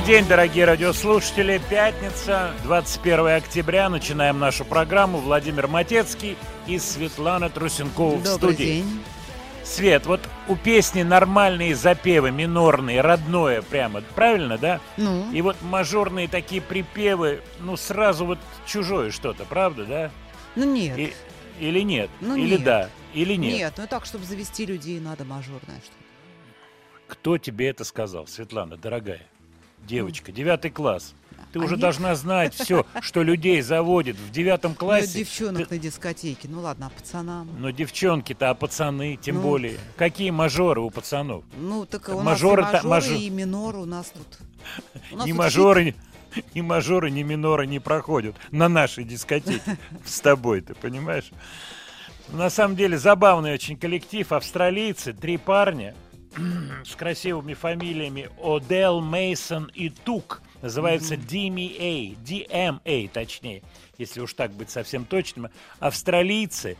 Добрый день, дорогие радиослушатели. Пятница, 21 октября. Начинаем нашу программу. Владимир Матецкий и Светлана Трусенкова в Добрый студии. день. Свет, вот у песни нормальные запевы, минорные, родное прямо, правильно, да? Ну, И вот мажорные такие припевы, ну сразу вот чужое что-то, правда, да? ну нет. И- или нет? Ну, или нет. да? Или нет? Нет, ну так, чтобы завести людей, надо мажорное что Кто тебе это сказал, Светлана, дорогая? Девочка, девятый класс. Ты уже Они- должна знать все, что людей заводит в девятом Ну, классе. девчонок Ты- на дискотеке. Ну ладно, а пацанам? Но девчонки-то, а пацаны, тем Ну. более. Какие мажоры у пацанов? Ну, так у Мажоры-то- нас и мажоры, мажор- и минор у нас тут. У нас тут мажоры, ни мажоры, ни миноры не проходят на нашей дискотеке с тобой, ты понимаешь? На самом деле забавный очень коллектив, австралийцы, три парня с красивыми фамилиями Одел, Мейсон и Тук. Называются DMA, DMA точнее, если уж так быть совсем точным. Австралийцы,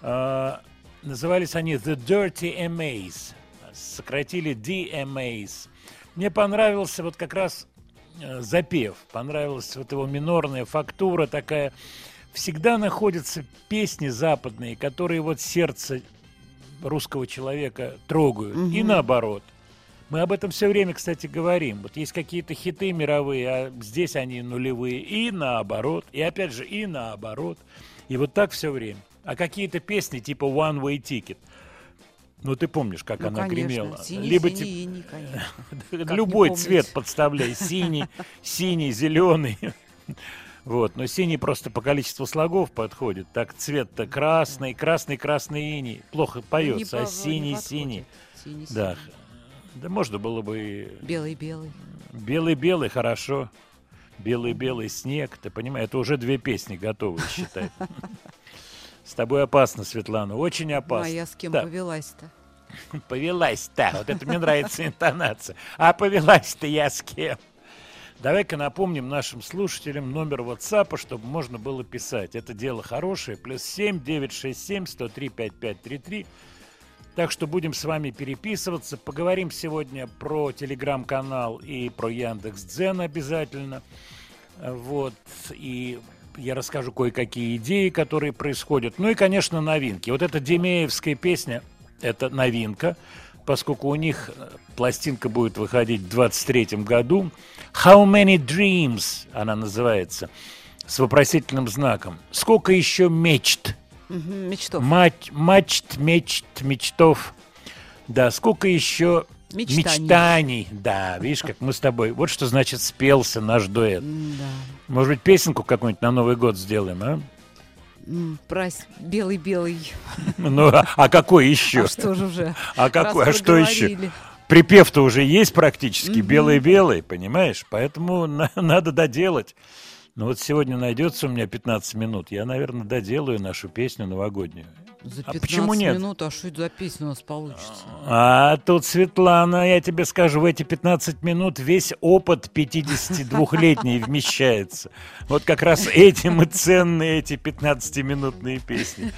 э, назывались они The Dirty MAs, сократили DMAs. Мне понравился вот как раз э, запев, понравилась вот его минорная фактура такая. Всегда находятся песни западные, которые вот сердце русского человека трогают. И наоборот. Мы об этом все время, кстати, говорим. Вот есть какие-то хиты мировые, а здесь они нулевые. И наоборот. И опять же, и наоборот. И вот так все время. А какие-то песни типа One Way Ticket. Ну, ты помнишь, как Ну, она конечно, гремела. Синий, Либо синий, ти- иний, конечно. Любой цвет подставляй. Синий, синий, зеленый. Вот, но синий просто по количеству слогов подходит. Так цвет-то красный, красный, красный иней. Плохо Ну, Не поется, по- а не синий, синий. Синий, Да. синий. Да можно было бы Белый-белый. белый-белый, хорошо. Белый-белый снег, ты понимаешь, это уже две песни готовы, считай. С тобой опасно, Светлана, очень Ну, опасно. а я с кем Да. повелась-то? Повелась-то, вот это мне нравится интонация. А повелась-то я с кем? Давай-ка напомним нашим слушателям номер WhatsApp, чтобы можно было писать. Это дело хорошее. Плюс 7 967 103 5533. Так что будем с вами переписываться. Поговорим сегодня про телеграм-канал и про Яндекс Дзен обязательно. Вот. И я расскажу кое-какие идеи, которые происходят. Ну и, конечно, новинки. Вот эта Демеевская песня – это новинка, поскольку у них э, пластинка будет выходить в 23 году. «How many dreams» она называется, с вопросительным знаком. «Сколько еще мечт?» Мечтов. Мать, мачт, мечт, мечтов. Да, сколько еще Мечтаний. мечтаний. Да, видишь, как мы с тобой. Вот что значит спелся наш дуэт. Да. Может быть, песенку какую-нибудь на Новый год сделаем, а? Прась белый-белый. Ну, а, а какой еще? А что же уже? А какой, а что еще? Припев-то уже есть практически, белый-белый, понимаешь? Поэтому на- надо доделать. Ну вот сегодня найдется у меня 15 минут, я, наверное, доделаю нашу песню новогоднюю. За А 15 почему нет? минут, а что это за песня у нас получится? А тут, Светлана, я тебе скажу, в эти 15 минут весь опыт 52-летний вмещается. Вот как раз этим и ценны эти 15-минутные песни.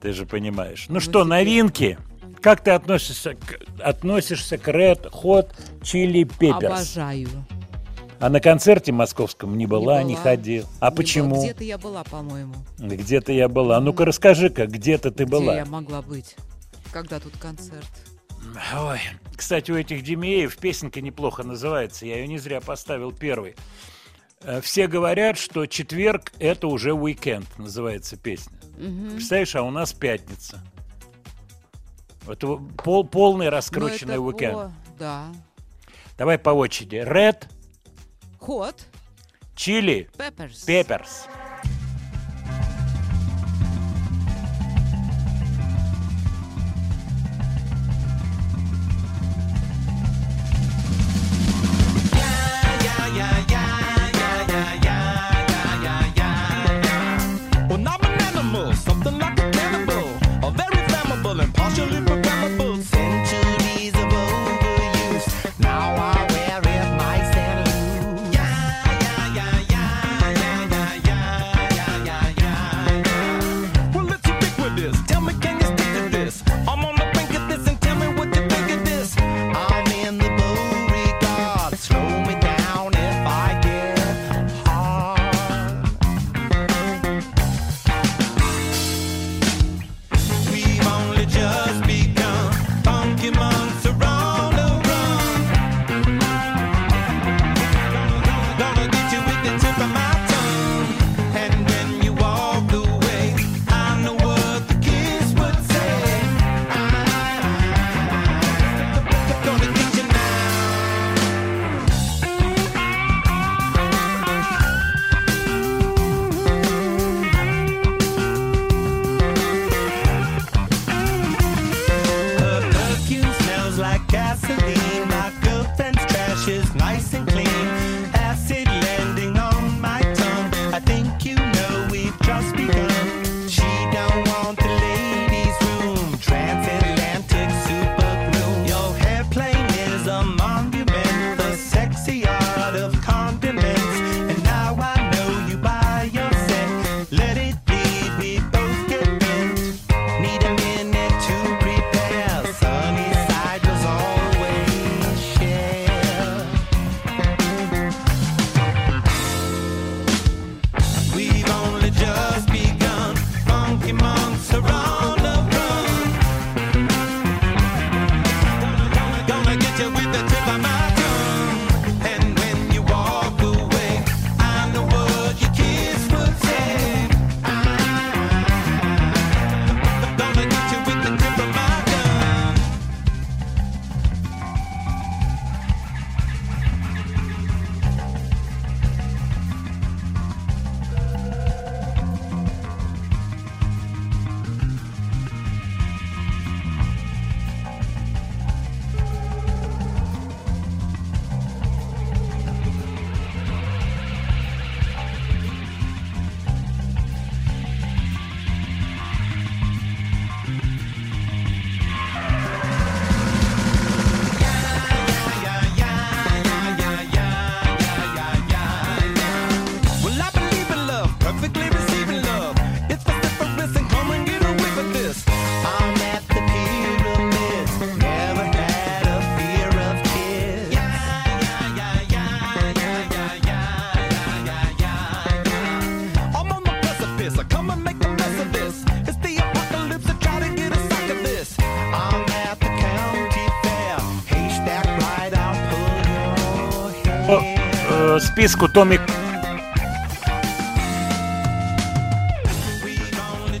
Ты же понимаешь. Ну что, теперь- новинки? Как ты относишься к, относишься к Red Hot Chili Peppers? Обожаю. А на концерте московском не была, не, была. ходил. А Не почему? Где-то я была, по-моему. Где-то я была. Ну-ка расскажи-ка, где-то ты Где была. я могла быть? Когда тут концерт? Ой, кстати, у этих Демеев песенка неплохо называется. Я ее не зря поставил первой. Э, Все говорят, что четверг – это уже уикенд, называется песня. Мгм. Представляешь, а у нас пятница. Это пол, полный Ну, раскрученный это уикенд. Да. Давай по очереди. Red, Ход. Chili, Peppers. Peppers. Well,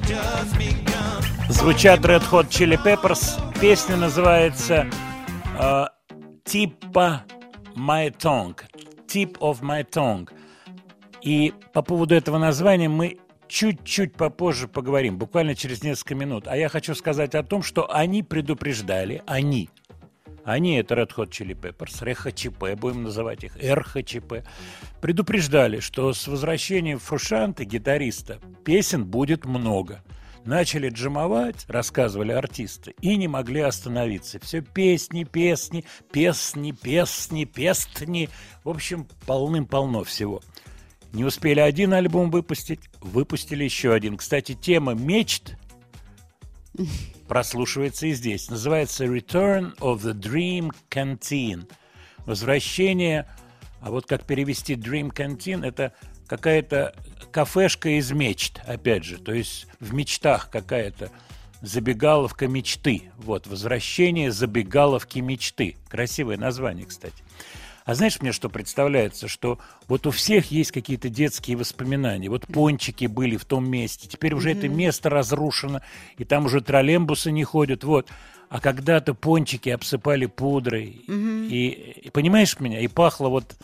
just begun. звучат Red Hot Chili Peppers. Песня называется э, Типа My Tongue. Tip of My Tongue. И по поводу этого названия мы чуть-чуть попозже поговорим, буквально через несколько минут. А я хочу сказать о том, что они предупреждали, они, они это Red Hot Chili Peppers, РХЧП, будем называть их, РХЧП, предупреждали, что с возвращением Фрушанты, гитариста, песен будет много. Начали джимовать, рассказывали артисты, и не могли остановиться. Все песни, песни, песни, песни, песни. В общем, полным-полно всего. Не успели один альбом выпустить, выпустили еще один. Кстати, тема «Мечт» прослушивается и здесь. Называется «Return of the Dream Canteen». Возвращение, а вот как перевести Dream Canteen, это какая-то кафешка из мечт, опять же. То есть в мечтах какая-то забегаловка мечты. Вот, возвращение забегаловки мечты. Красивое название, кстати. А знаешь, мне что представляется, что вот у всех есть какие-то детские воспоминания. Вот пончики были в том месте, теперь уже это место разрушено, и там уже троллембусы не ходят, вот. А когда-то пончики обсыпали пудрой, и, и понимаешь меня, и пахло вот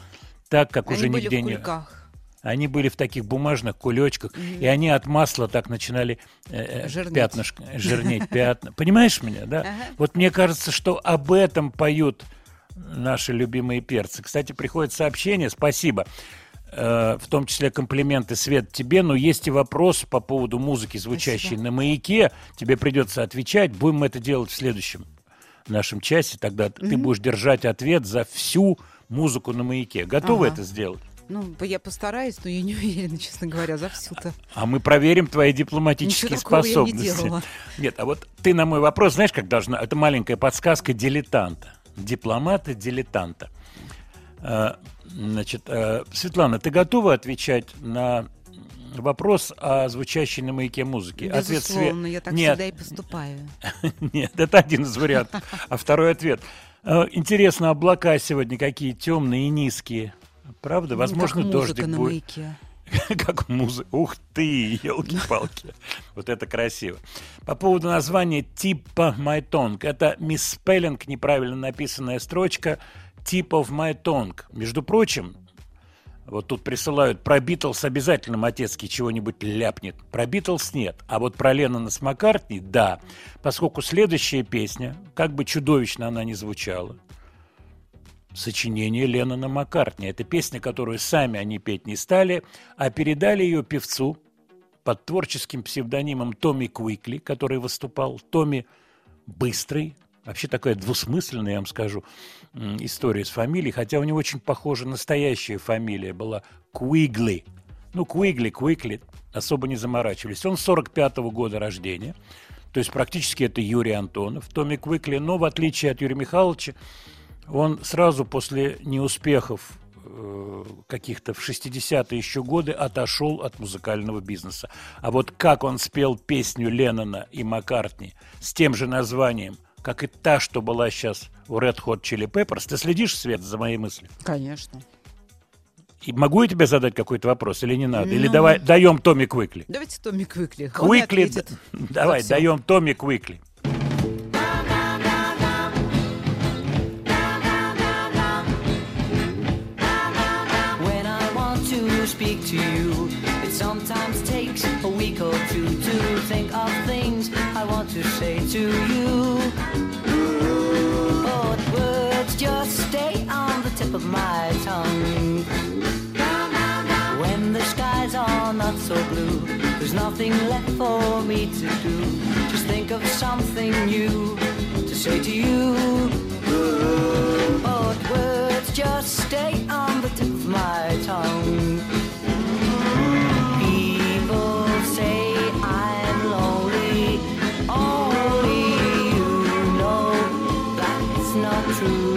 так, как Они уже были нигде в не... Они были в таких бумажных кулечках, и они от масла так начинали э, э, Жирнеть. пятнышко, жирнеть пятна. Понимаешь меня, да? Ага. Вот мне кажется, что об этом поют наши любимые перцы. Кстати, приходит сообщение, спасибо, э, в том числе комплименты, Свет, тебе, но есть и вопрос по поводу музыки, звучащей Спасибо. на маяке. Тебе придется отвечать. Будем это делать в следующем нашем часе. Тогда ты будешь держать ответ за всю музыку на маяке. Готовы Ага. это сделать? Ну, я постараюсь, но я не уверена, честно говоря, за всю-то. А мы проверим твои дипломатические Ничего такого я не способности. делала. Нет, а вот ты на мой вопрос, знаешь, как должна... Это маленькая подсказка дилетанта. Дипломата дилетанта. А, Значит, э, Светлана, ты готова отвечать на вопрос о звучащей на маяке музыке? Ответ Све- Безусловно, я так Нет, всегда и поступаю. нет, это один из вариантов. А второй ответ. Э, Интересно, облака сегодня какие темные и низкие. Правда? Возможно, Ну, музыка дождик будет. Как музыка. Ух ты, елки-палки. Вот это красиво. По поводу названия типа My Tongue. Это мисспеллинг, неправильно написанная строчка Tip of My Tongue. Между прочим, вот тут присылают про Битлз обязательно Матецкий чего-нибудь ляпнет. Про Битлз нет. А вот про Леннона с Маккартни – да. Поскольку следующая песня, как бы чудовищно она ни звучала, сочинение Леннона Маккартни. Это песня, которую сами они петь не стали, а передали ее певцу под творческим псевдонимом Томми Куикли, который выступал. Томми Быстрый. Вообще такая двусмысленная, я вам скажу, история с фамилией, хотя у него очень похожа настоящая фамилия была Куигли. Ну, Куигли, Куикли, особо не заморачивались. Он 45-го года рождения, то есть практически это Юрий Антонов, Томми Куикли, но в отличие от Юрия Михайловича, он сразу после неуспехов э, каких-то в 60-е еще годы отошел от музыкального бизнеса. А вот как он спел песню Леннона и Маккартни с тем же названием, как и та, что была сейчас у Red Hot Chili Peppers, ты следишь, Свет, за моей мыслью? Конечно. И могу я тебе задать какой-то вопрос или не надо? Или Ну. давай даем Томми Квикли? Давайте Томми Квикли. Квикли, давай, даем Томми Квикли. To you. But words just stay on the tip of my tongue. When the skies are not so blue, there's nothing left for me to do. Just think of something new to say to you. But words just stay on the tip of my tongue. to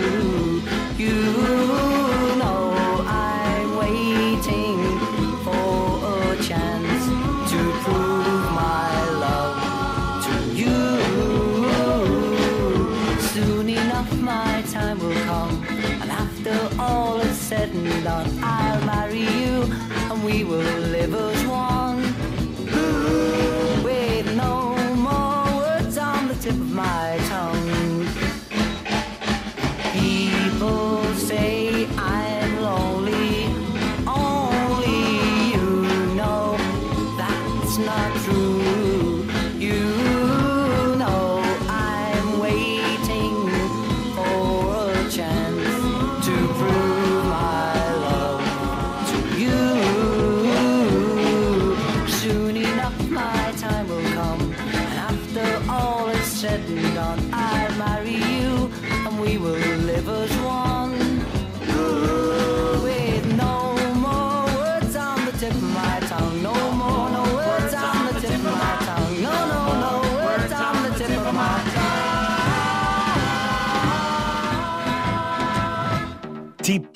Oh.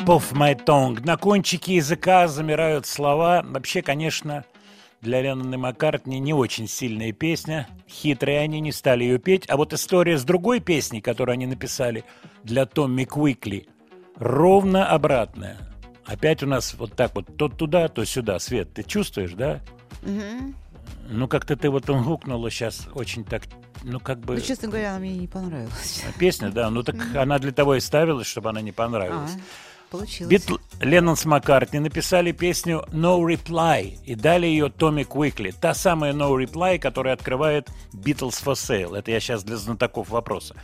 Of my tongue. На кончике языка замирают слова. Вообще, конечно, для Леннона и Маккартни не очень сильная песня. Хитрые они не стали ее петь. А вот история с другой песней, которую они написали для Томми Куикли, ровно обратная. Опять у нас вот так вот то туда, то сюда. Свет, ты чувствуешь, да? Ну, как-то ты вот он гукнула сейчас очень так, ну, как бы... Ну, честно говоря, она мне не понравилась. Песня, да, ну так она для того и ставилась, чтобы она не понравилась. Получилось. Битл... Леннон с Маккартни написали песню No Reply и дали ее Томми Куикли. Та самая No Reply, которая открывает Beatles for Sale. Это я сейчас для знатоков вопроса.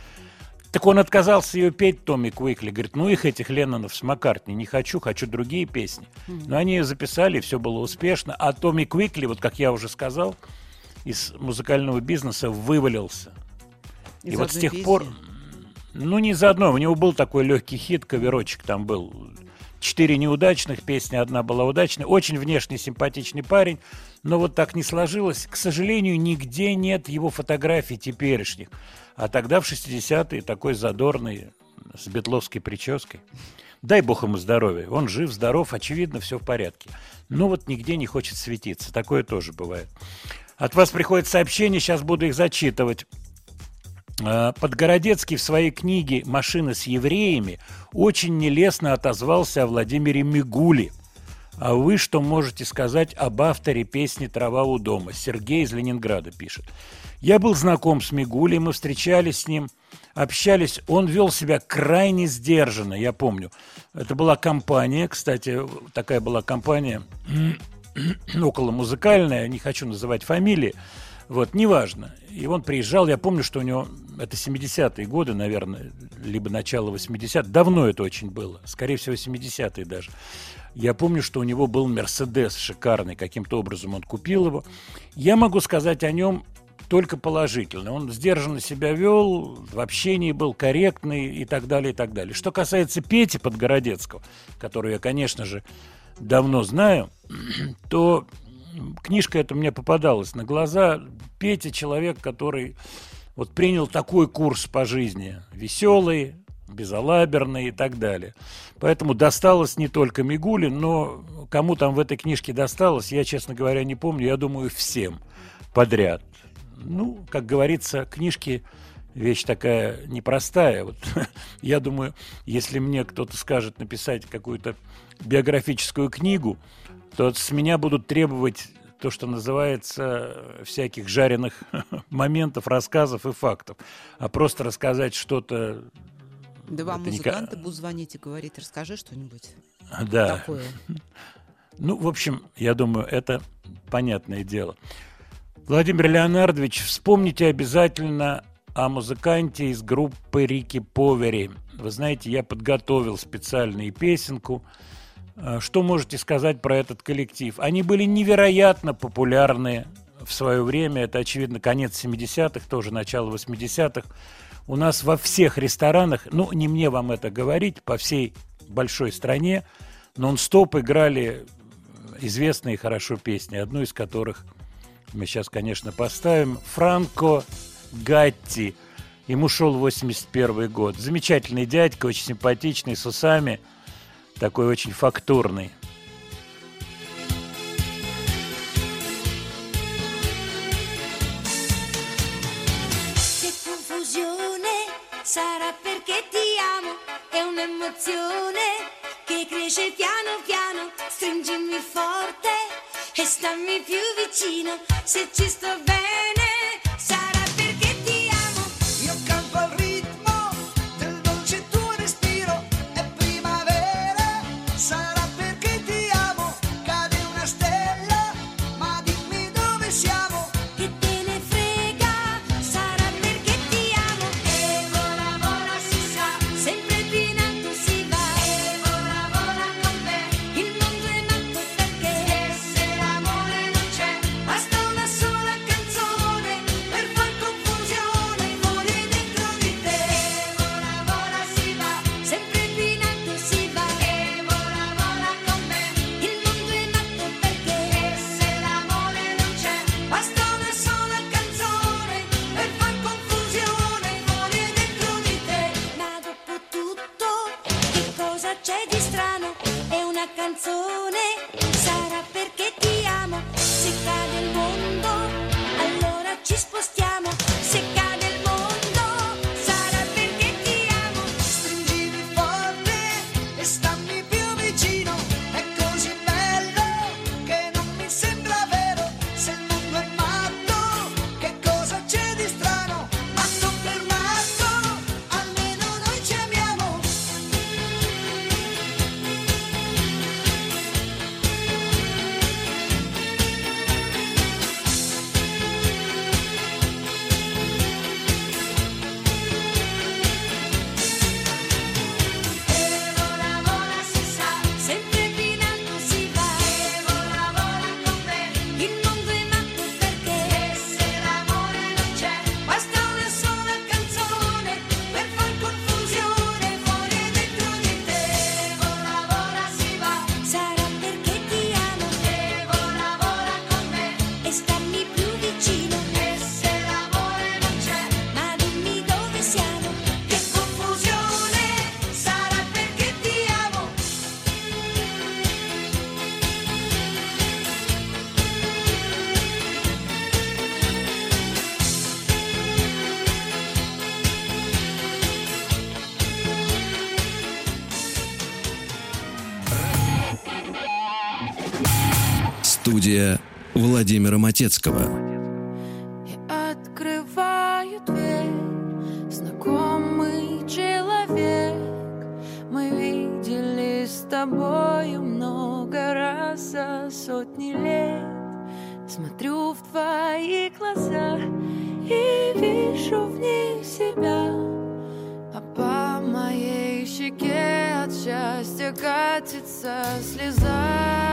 Так он отказался ее петь, Томми Куикли. Говорит, ну их этих Леннонов с Маккартни не хочу, хочу другие песни. Но они ее записали, и все было успешно. А Томми Куикли, вот как я уже сказал, из музыкального бизнеса вывалился. и Из вот с тех пор, песни. Ну, не заодно. У него был такой легкий хит, каверочек там был. Четыре неудачных песни, одна была удачная. Очень внешне симпатичный парень, но вот так не сложилось. К сожалению, нигде нет его фотографий теперешних. А тогда, в 60-е, такой задорный, с бетловской прической. Дай бог ему здоровья. Он жив, здоров, очевидно, все в порядке. Но вот нигде не хочет светиться. Такое тоже бывает. От вас приходит сообщение, сейчас буду их зачитывать. Э, Подгородецкий в своей книге «Машины с евреями» очень нелестно отозвался о Владимире Мигуле. А вы что можете сказать об авторе песни «Трава у дома»? Сергей из Ленинграда пишет. Я был знаком с Мигулей, мы встречались с ним, общались. Он вел себя крайне сдержанно, я помню. Это была компания, кстати, такая была компания около музыкальная, не хочу называть фамилии, вот, неважно. И он приезжал, я помню, что у него, это 70-е годы, наверное, либо начало 80-х, давно это очень было, скорее всего, 70-е даже. Я помню, что у него был Мерседес шикарный, каким-то образом он купил его. Я могу сказать о нем только положительно. Он сдержанно себя вел, в общении был корректный и так далее, и так далее. Что касается Пети Подгородецкого, которую я, конечно же, давно знаю, то книжка эта мне попадалась на глаза. Петя человек, который вот принял такой курс по жизни, веселый, безалаберный и так далее. Поэтому досталось не только Мигуле, но кому там в этой книжке досталось, я, честно говоря, не помню. Я думаю, всем подряд. Ну, как говорится, книжки вещь такая непростая. Вот я думаю, если мне кто-то скажет написать какую-то биографическую книгу, то с меня будут требовать то, что называется всяких жареных моментов, рассказов и фактов. А просто рассказать что-то... Да вам это не музыканты будут звонить и говорить, расскажи что-нибудь Да. такое. Ну, в общем, я думаю, это понятное дело. Владимир Леонардович, вспомните обязательно о музыканте из группы Рики Повери. Вы знаете, я подготовил специальную песенку. Э, Что можете сказать про этот коллектив? Они были невероятно популярны в свое время. Это, очевидно, конец 70-х, тоже начало 80-х. У нас во всех ресторанах, ну, не мне вам это говорить, по всей большой стране, нон-стоп играли известные хорошо песни, одну из которых мы сейчас, конечно, поставим. Франко Гатти. Ему шел 81 год. Замечательный дядька, очень симпатичный, с усами. Такой очень фактурный. Che confusione sarà perché ti amo, è un'emozione che cresce piano piano, stringimi forte e stammi più vicino, se ci sto bene Матецкого. Открываю дверь, знакомый человек. Мы виделись с тобою много раз за сотни лет. Смотрю в твои глаза и вижу в них себя. А по моей щеке от счастья катится слеза.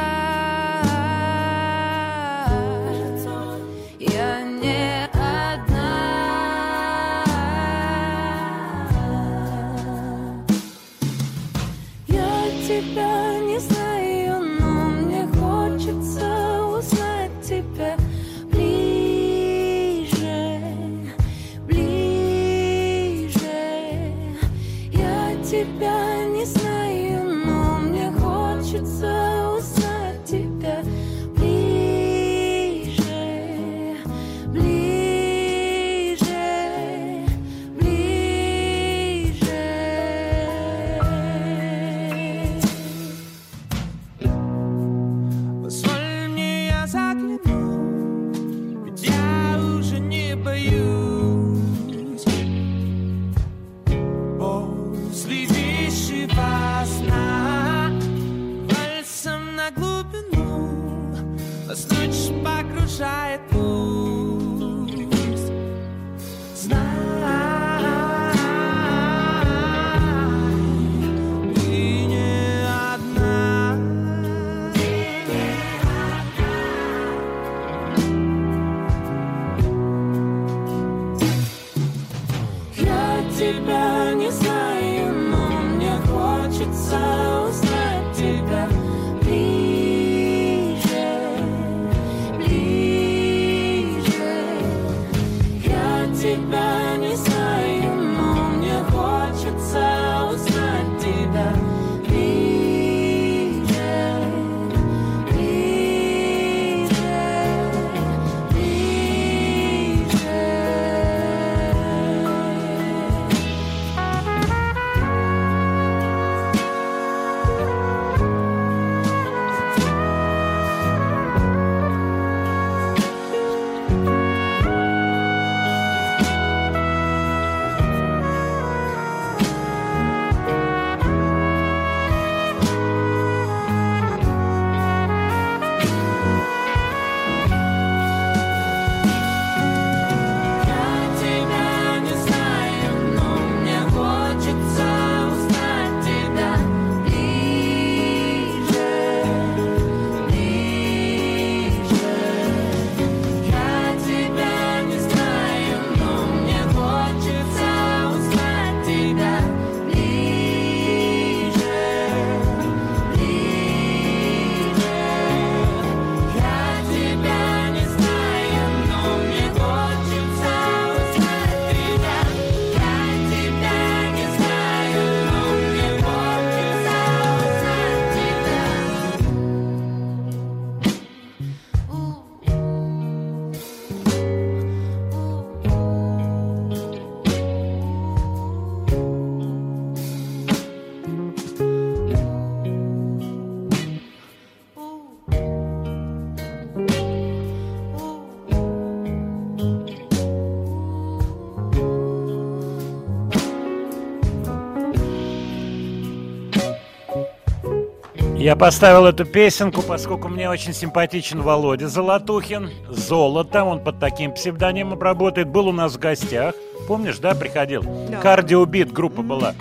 Я поставил эту песенку, поскольку мне очень симпатичен Володя Золотухин. Золото, он под таким псевдонимом работает. Был у нас в гостях. Помнишь, да, приходил? Да. Кардиобит группа была.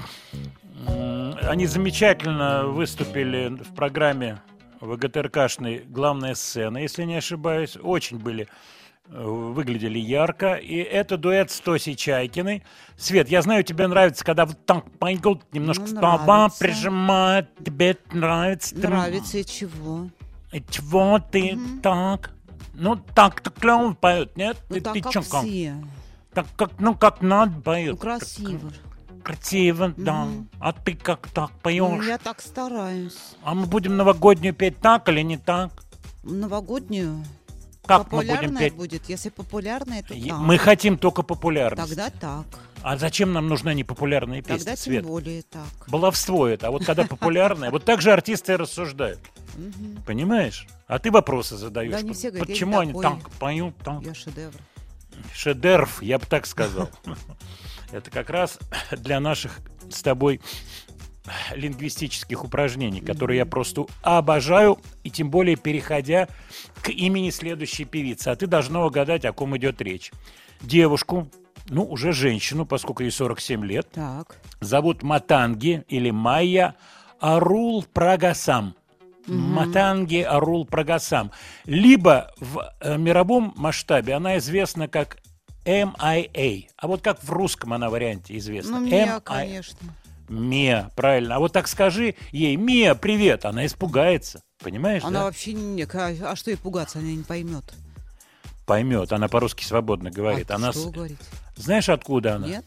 Они замечательно выступили в программе ВГТРКшной «Главная сцена», если не ошибаюсь. Очень были выглядели ярко. И это дуэт с Тосей Чайкиной. Свет, я знаю, тебе нравится, когда вот так пойдут, немножко Ну, слова нравится. прижимают. Тебе нравится? Нравится и чего? И чего ты так? Ну, так-то клево поет, нет? Ну ты так, ты как чё, как? все. Так как, ну, как надо поет. Ну, красиво. Так, красиво, да. А ты как так Ну, поешь? я так стараюсь. А мы будем новогоднюю петь так или не так? Новогоднюю. Как мы будем петь? будет. Если популярная, то так. Мы хотим только популярность. Тогда так. А зачем нам нужна непопулярная песня, Тогда тем Свет? более так. Баловство это. А вот когда популярная, вот так же артисты рассуждают. Понимаешь? А ты вопросы задаешь. Да, не все говорят, Почему они так поют, так Я шедевр. шедевр, я бы так сказал. Это как раз для наших с тобой лингвистических упражнений, которые я просто обожаю, и тем более переходя к имени следующей певицы. А ты должна угадать, о ком идет речь. Девушку, ну, уже женщину, поскольку ей 47 лет, Так. зовут Матанги или Майя Арул Прагасам. Матанги Арул Прагасам. Либо в э, мировом масштабе она известна как MIA. А вот как в русском она варианте известна? Ну, меня, MIA. конечно. Мия, правильно. А вот так скажи ей, Мия, привет. Она испугается. Понимаешь, Она да? вообще не... А, а что ей пугаться? Она не поймет. Поймет. Она по-русски свободно говорит. а она что говорите? Знаешь, откуда она? Нет?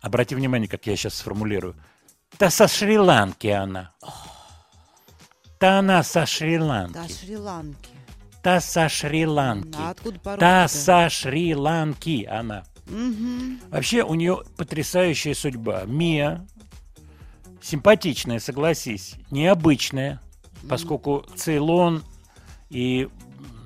Обрати внимание, как я сейчас сформулирую. Та со Шри-Ланки она. Та она со Шри-Ланки. Да, Шри-Ланки. Та со Шри-Ланки. А откуда по-русски? Та со Шри-Ланки она. Вообще у нее потрясающая судьба. Мия симпатичная, согласись, необычная, поскольку Цейлон и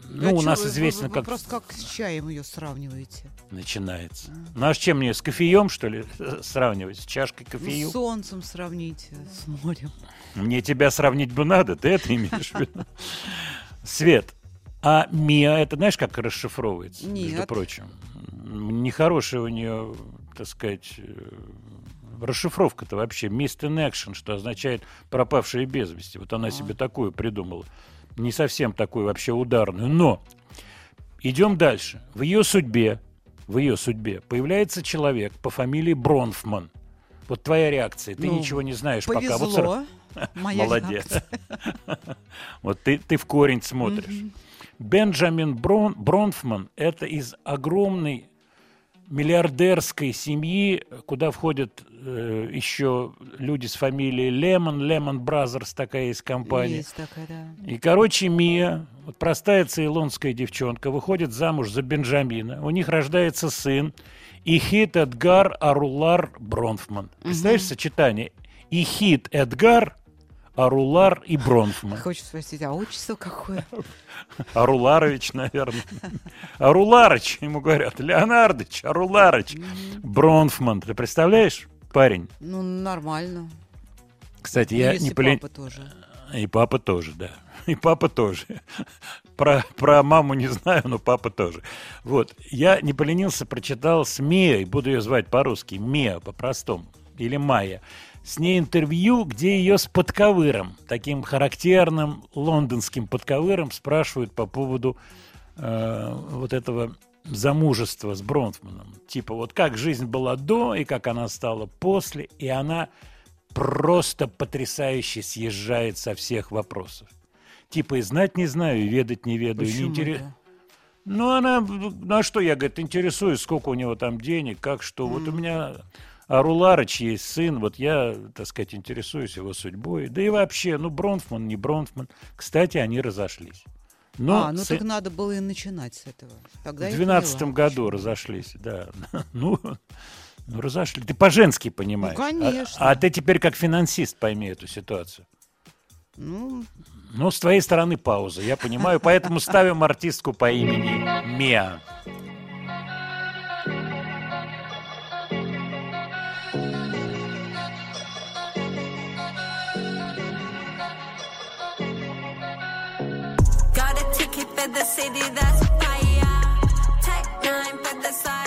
ну, А у нас вы- вы- известно, вы как просто как с чаем ее сравниваете. начинается. Ну а с чем мне, с кофеем, что ли, э, сравнивать? С чашкой Ну, кофею? с солнцем сравните, с морем. Мне тебя сравнить бы надо, ты это имеешь в виду? Свет, а Мия, это знаешь, как расшифровывается, между Нет. прочим? Нехорошая у нее, так сказать, э, расшифровка-то вообще. Missed in action, что означает пропавшие без вести. Вот она себе такую придумала. Не совсем такую вообще ударную. Но идем дальше. В ее судьбе, в ее судьбе появляется человек по фамилии Бронфман. Вот твоя реакция. Ты Ну, ничего не знаешь пока. Вот сра- Повезло. Моя Молодец. Вот ты, ты в корень смотришь. Бенджамин Брон, Бронфман – это из огромной миллиардерской семьи, куда входят э, еще люди с фамилией Леман, Lehman Brothers, такая есть компания. Есть такая, да. И, короче, Мия, вот простая цейлонская девчонка, выходит замуж за Бенджамина. У них рождается сын. Ихид Эдгар Арулар Бронфман. Представляешь сочетание? Ихид Эдгар Арулар и Бронфман. Хочется спросить, а отчество какое? Аруларович, наверное. Аруларыч, ему говорят. Леонардович, Аруларыч. Бронфман. Ты представляешь, парень? Ну, нормально. Кстати, Ну, я не папа тоже. И папа тоже, да. И папа тоже. Про, про маму не знаю, но папа тоже. Вот. Я не поленился, прочитал с Мией, буду ее звать по-русски, Мия по-простому, или Майя. С ней интервью, где ее с подковыром, таким характерным лондонским подковыром, спрашивают по поводу э, вот этого замужества с Бронфманом. Типа, вот как жизнь была до и как она стала после, и она просто потрясающе съезжает со всех вопросов. Типа и знать не знаю, и ведать не ведаю. не Почему интерес- это? Ну, она, ну, а что я, говорит, интересуюсь, сколько у него там денег, как что. Вот у меня Аруларыч есть сын, вот я, так сказать, интересуюсь его судьбой. Да и вообще, ну, Бронфман, не Бронфман. Кстати, они разошлись. Но а, ну с- так надо было и начинать с этого. Тогда в я двенадцатом поняла, году почему. разошлись, да. Ну, ну, разошли. Ты по-женски понимаешь. А- Ну, конечно. А, ты теперь как финансист пойми эту ситуацию. Ну, Ну, с твоей стороны пауза, я понимаю, поэтому ставим артистку по имени Миа. For the city that's fire. Take nine for the side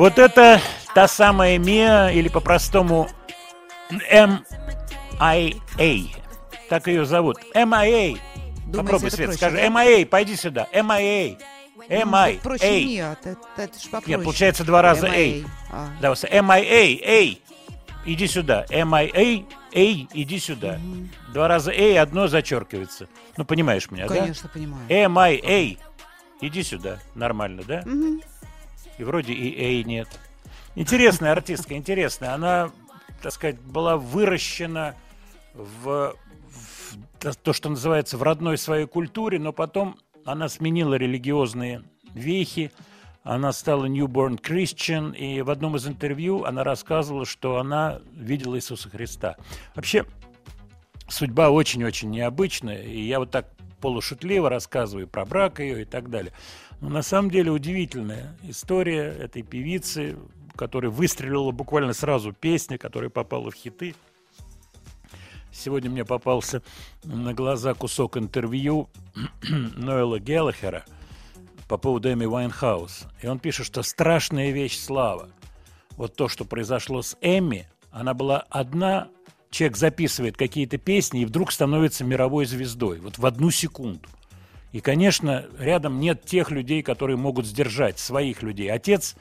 Вот это та самая Мия, или по-простому M.I.A. Так ее зовут. M.I.A. Попробуй, это Свет, проще, скажи. да? M.I.A. Пойди сюда. M.I.A. Ну, Проще M.I.A. Мия, это, это ж попроще. Нет, получается два раза A. MIA. А. Да, M.I.A. A. Иди сюда. M.I.A. A. Иди сюда. Два раза A, одно зачеркивается. Ну, понимаешь меня, да? Конечно, понимаю. M.I.A. Иди сюда. Нормально, да? И вроде и A нет. Интересная артистка, интересная. Она, так сказать, была выращена в, в то, что называется, в родной своей культуре, но потом она сменила религиозные вехи, она стала newborn Christian, и в одном из интервью она рассказывала, что она видела Иисуса Христа. Вообще, судьба очень-очень необычная, и я вот так полушутливо рассказываю про брак ее и так далее. Но на самом деле удивительная история этой певицы, которая выстрелила буквально сразу песня, которая попала в хиты. Сегодня мне попался на глаза кусок интервью Ноэла Геллахера по поводу Эми Уайнхаус. И он пишет, что страшная вещь слава. Вот то, что произошло с Эми, она была одна, человек записывает какие-то песни и вдруг становится мировой звездой. Вот в одну секунду. И, конечно, рядом нет тех людей, которые могут сдержать своих людей. Отец,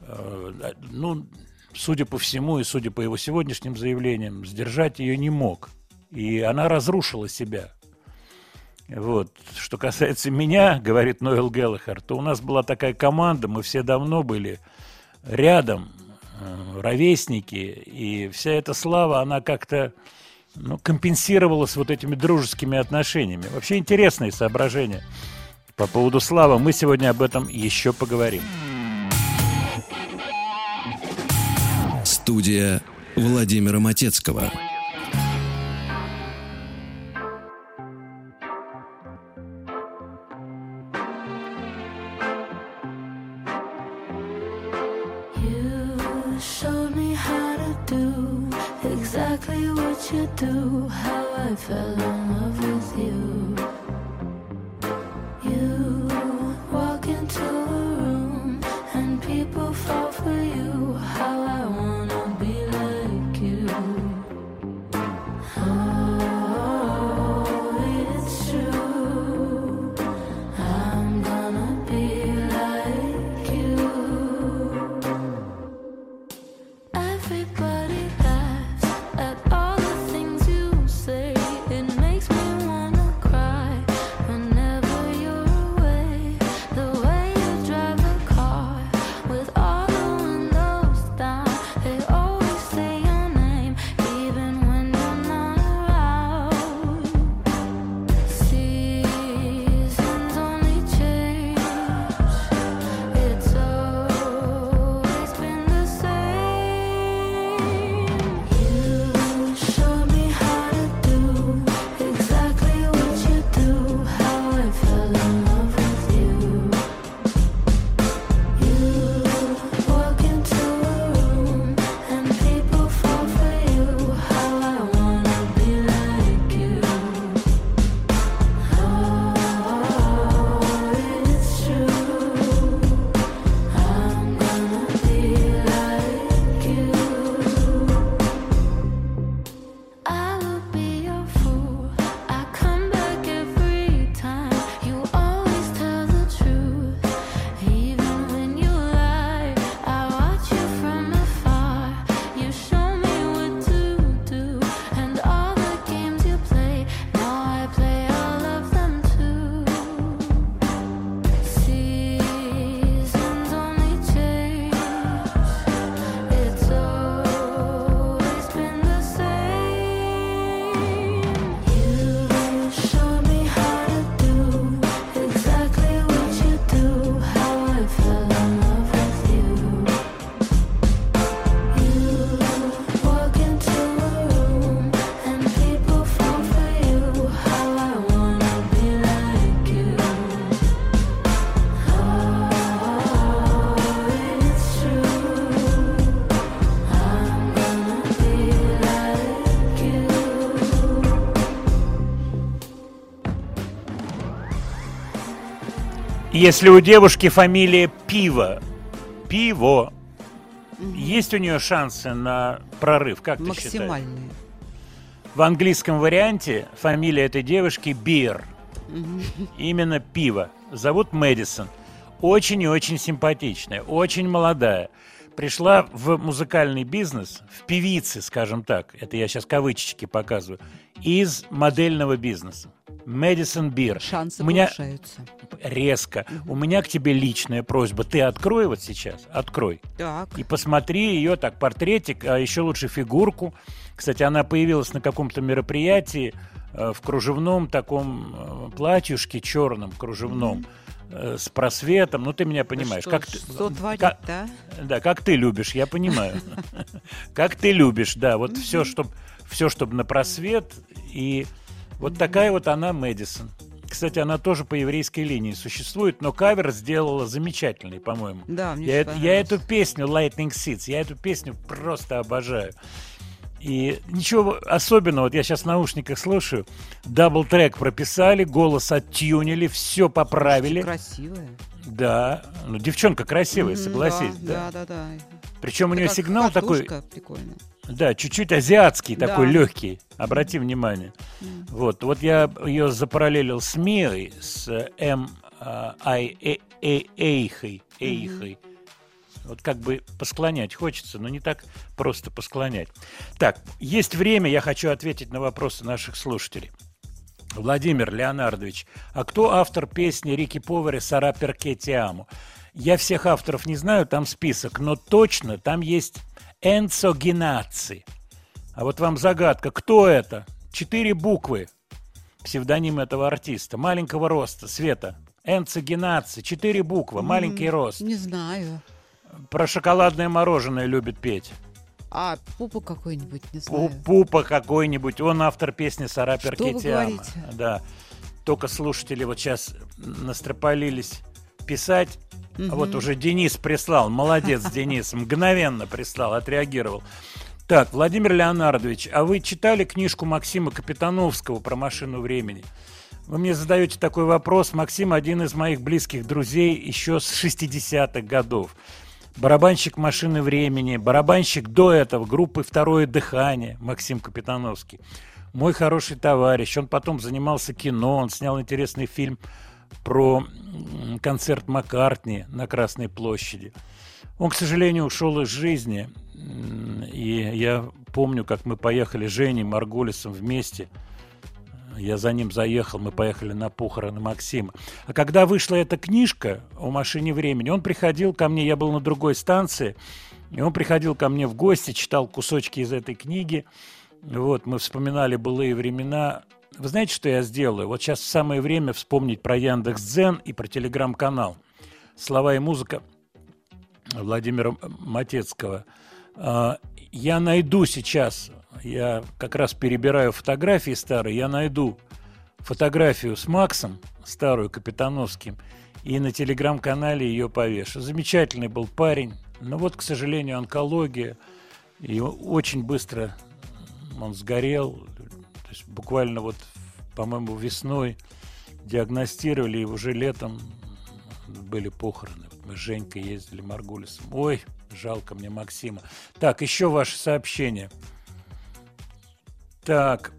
э, ну, судя по всему и судя по его сегодняшним заявлениям, сдержать ее не мог. И она разрушила себя. Вот. Что касается меня, говорит Ноэл Геллахер, то у нас была такая команда, мы все давно были рядом, э, ровесники, и вся эта слава, она как-то ну, компенсировалась вот этими дружескими отношениями. Вообще интересные соображения по поводу славы. Мы сегодня об этом еще поговорим. Студия Владимира Матецкого. Если у девушки фамилия Пиво, Пиво, есть у нее шансы на прорыв, как ты считаешь? Максимальные. В английском варианте фамилия этой девушки Бир. Именно пиво. Зовут Мэдисон. Очень и очень симпатичная, очень молодая. Пришла в музыкальный бизнес, в певицы, скажем так, это я сейчас кавычечки показываю, из модельного бизнеса. Мэдисон Бир. Шансы У меня повышаются. резко. У меня к тебе личная просьба. Ты открой вот сейчас, открой. Так. И посмотри ее так, портретик, а еще лучше фигурку. Кстати, она появилась на каком-то мероприятии э, в кружевном таком э, платьюшке, черном кружевном, э, с просветом. Ну, ты меня понимаешь. Что, как ты, что творит, как- да? да, как ты любишь, я понимаю. Как ты любишь, да. Вот все, чтобы все, чтобы на просвет. И вот такая вот она Мэдисон. Кстати, она тоже по еврейской линии существует, но кавер сделала замечательный, по-моему. Да, мне Я, я эту песню Lightning Seeds, я эту песню просто обожаю. И ничего особенного, вот я сейчас в наушниках слушаю, double-track прописали, голос оттюнили, все поправили. Красивая. Да, ну девчонка красивая, Мгм, согласись. Да, Да, да, да. Причем у Это нее как сигнал такой, Прикольно. да, чуть-чуть азиатский, Да. такой легкий. Обрати внимание. Вот, вот я ее запараллелил с Мирой, с э, М. а, Ай Э- Э- Эйхой, Эйхой. Вот как бы посклонять хочется, но не так просто посклонять. Так, есть время, я хочу ответить на вопросы наших слушателей. Владимир Леонардович, а кто автор песни Рики Повери «Сара перке ти амо»? Я всех авторов не знаю, там список, но точно там есть Энцо Генаци. А вот вам загадка, кто это? Четыре буквы. Псевдоним этого артиста. Маленького роста, Света. Энцо Генаци. Четыре буквы, маленький рост. Не знаю. Про шоколадное мороженое любит петь. А, пупу какой-нибудь, не знаю. Пупа какой-нибудь. Он автор песни «Сара Что вы Перкетиама». говорите? Да. Только слушатели вот сейчас настропалились писать. А вот уже Денис прислал. Молодец, Денис. Мгновенно прислал, отреагировал. Так, Владимир Леонардович, а вы читали книжку Максима Капитановского про машину времени? Вы мне задаете такой вопрос. Максим один из моих близких друзей еще с 60-х годов. Барабанщик машины времени, барабанщик до этого группы «Второе дыхание» Максим Капитановский. Мой хороший товарищ, он потом занимался кино, он снял интересный фильм про концерт Маккартни на Красной площади. Он, к сожалению, ушел из жизни, и я помню, как мы поехали с Женей Марголисом вместе – я за ним заехал, мы поехали на похороны Максима. А когда вышла эта книжка о машине времени, он приходил ко мне, я был на другой станции, и он приходил ко мне в гости, читал кусочки из этой книги. Вот, мы вспоминали былые времена. Вы знаете, что я сделаю? Вот сейчас самое время вспомнить про Яндекс.Дзен и про телеграм-канал. Слова и музыка Владимира Матецкого. А, Я найду сейчас, я как раз перебираю фотографии старые, я найду фотографию с Максом, старую Капитановским, и на телеграм-канале ее повешу. Замечательный был парень, но вот, к сожалению, онкология, и очень быстро он сгорел, то есть буквально вот, по-моему, весной диагностировали, и уже летом были похороны. Мы с Женькой ездили Маргулисом. Ой, жалко мне Максима. Так, еще ваше сообщение. Так.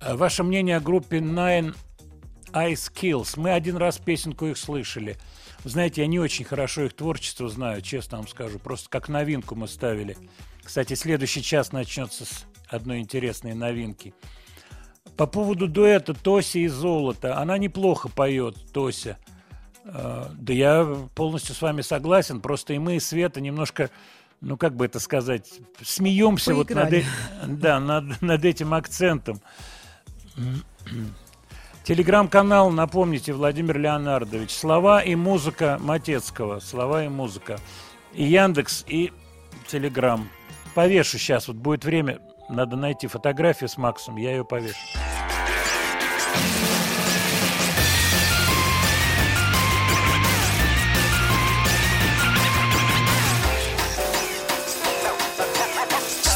А Ваше мнение о группе Nine Ice Kills. Мы один раз песенку их слышали. Знаете, я не очень хорошо их творчество знаю, честно вам скажу. Просто как новинку мы ставили. Кстати, следующий час начнется с одной интересной новинки. По поводу дуэта Тоси и Золото. Она неплохо поет, Тося. Э, Да я полностью с вами согласен. Просто и мы, и Света, немножко, ну как бы это сказать, смеемся вот над, э- да, над, над этим акцентом. Телеграм-канал, напомните, Владимир Леонардович. Слова и музыка Матецкого. Слова и музыка. И Яндекс, и Телеграм. Повешу сейчас, вот будет время, надо найти фотографию с Максом, я ее повешу.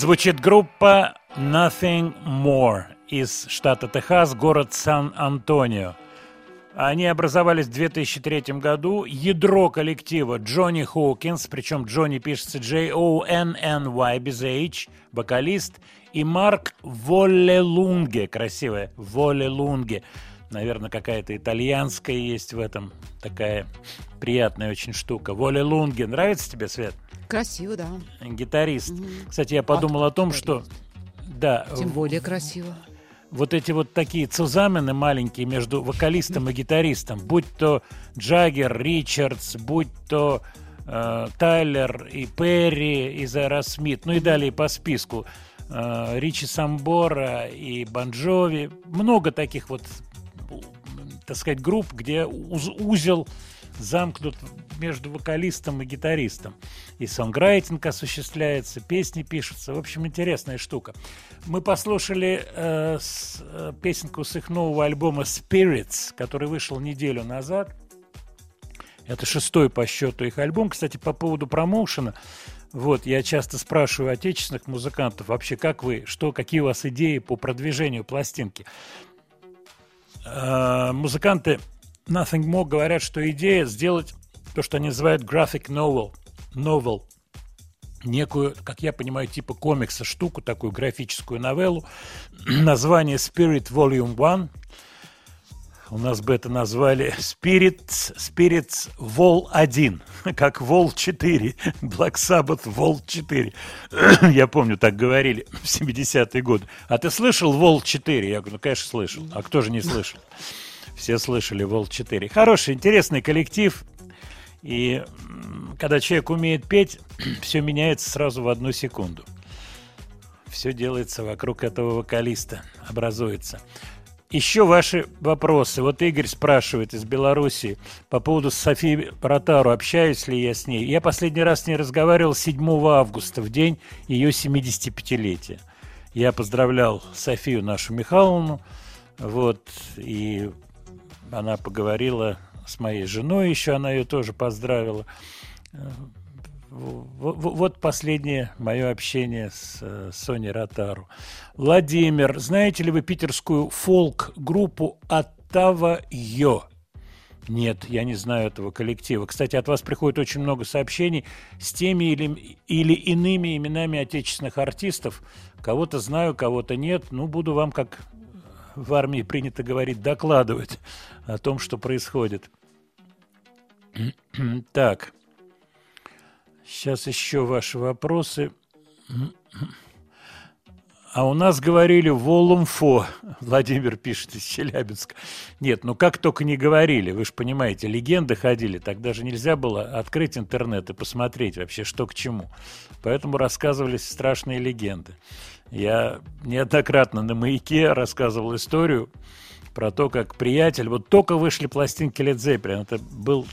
Звучит группа Nothing More из штата Техас, город Сан-Антонио. Они образовались в 2003 году. Ядро коллектива Джонни Хоукинс, причем Джонни пишется J-O-N-N-Y без H, вокалист, и Марк Воллелунге, красивая, Воллелунге. Наверное, какая-то итальянская есть в этом, такая приятная очень штука. Воллелунге, нравится тебе, Свет? Красиво, да. Гитарист. Кстати, я подумал о том, что... Да, Тем более красиво. вот эти вот такие цузамены маленькие между вокалистом и гитаристом, будь то Джаггер, Ричардс, будь то э, Тайлер и Перри из Аэросмит, ну и далее по списку, э, Ричи Самбора и Bon Jovi, много таких вот, так сказать, групп, где уз- узел замкнут между вокалистом и гитаристом. И сонграйтинг осуществляется, песни пишутся. В общем, интересная штука. Мы послушали э, с- э, песенку с их нового альбома Spirits, который вышел неделю назад. Это шестой по счету их альбом. Кстати, по поводу промоушена. Вот, я часто спрашиваю отечественных музыкантов, вообще, как вы, что, какие у вас идеи по продвижению пластинки? Э, музыканты Nothing More говорят, что идея сделать то, что они называют graphic novel. novel. некую, как я понимаю, типа комикса штуку, такую графическую новеллу. Название Spirit Volume 1. У нас бы это назвали Spirits, Spirits Vol 1, как Vol 4, Black Sabbath Vol 4. Я помню, так говорили в 70-е годы. А ты слышал Vol 4? Я говорю, ну, конечно, слышал. А кто же не слышал? Все слышали Vol 4. Хороший, интересный коллектив. И когда человек умеет петь, все меняется сразу в одну секунду. Все делается вокруг этого вокалиста, образуется. Еще ваши вопросы. Вот Игорь спрашивает из Беларуси по поводу Софии Ротару, общаюсь ли я с ней. Я последний раз с ней разговаривал 7 августа, в день ее 75-летия. Я поздравлял Софию нашу Михайловну, вот, и она поговорила с моей женой еще, она ее тоже поздравила. Э, Вот последнее мое общение с э, Соней Ротару. Владимир, знаете ли вы питерскую фолк-группу Оттава Йо? Нет, я не знаю этого коллектива. Кстати, от вас приходит очень много сообщений с теми или, или иными именами отечественных артистов. Кого-то знаю, кого-то нет. Ну, буду вам, как в армии принято говорить, докладывать о том, что происходит. Так. Сейчас еще ваши вопросы. А у нас говорили Волумфо, Владимир пишет из Челябинска. Нет, ну как только не говорили, вы же понимаете, легенды ходили, тогда же нельзя было открыть интернет и посмотреть вообще, что к чему. Поэтому рассказывались страшные легенды. Я неоднократно на «Маяке» рассказывал историю про то, как приятель... Вот только вышли пластинки Led Zeppelin, это был,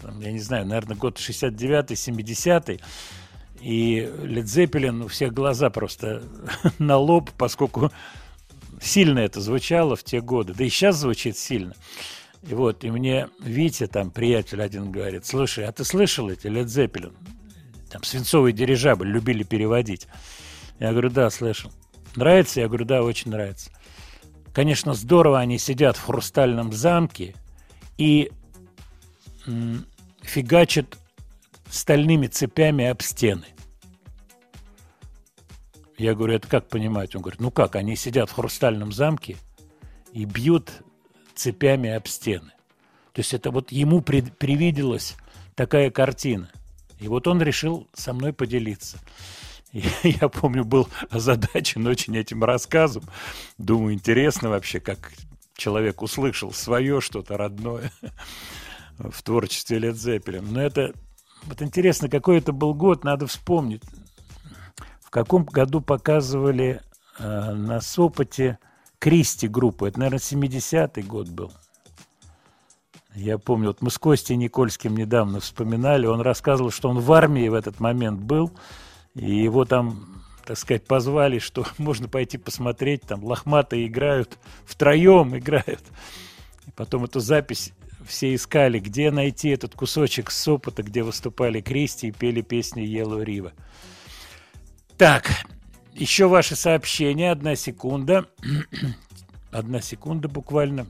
там, я не знаю, наверное, год 69-й, 70-й, и Led Zeppelin, у всех глаза просто на лоб, поскольку сильно это звучало в те годы, да и сейчас звучит сильно. И вот, и мне Витя, там, приятель один говорит, слушай, а ты слышал эти Led Zeppelin? Там свинцовый дирижабль любили переводить. Я говорю, да, слышал. Нравится? Я говорю, да, очень нравится. Конечно, здорово они сидят в хрустальном замке и фигачат стальными цепями об стены. Я говорю, это как понимать? Он говорит, ну как, они сидят в хрустальном замке и бьют цепями об стены. То есть это вот ему пред- привиделась такая картина. И вот он решил со мной поделиться. Я помню, был озадачен очень этим рассказом. Думаю, интересно вообще, как человек услышал свое что-то родное в творчестве Led Zeppelin. Но это вот интересно, какой это был год, надо вспомнить. В каком году показывали э, на Сопоте Кристи группу? Это, наверное, 70-й год был. Я помню, вот мы с Костей Никольским недавно вспоминали, он рассказывал, что он в армии в этот момент был, и его там, так сказать, позвали, что можно пойти посмотреть, там лохматые играют, втроем играют. И потом эту запись все искали, где найти этот кусочек с опыта, где выступали Кристи и пели песню Yellow River. Так, еще ваши сообщения, одна секунда. Одна секунда буквально.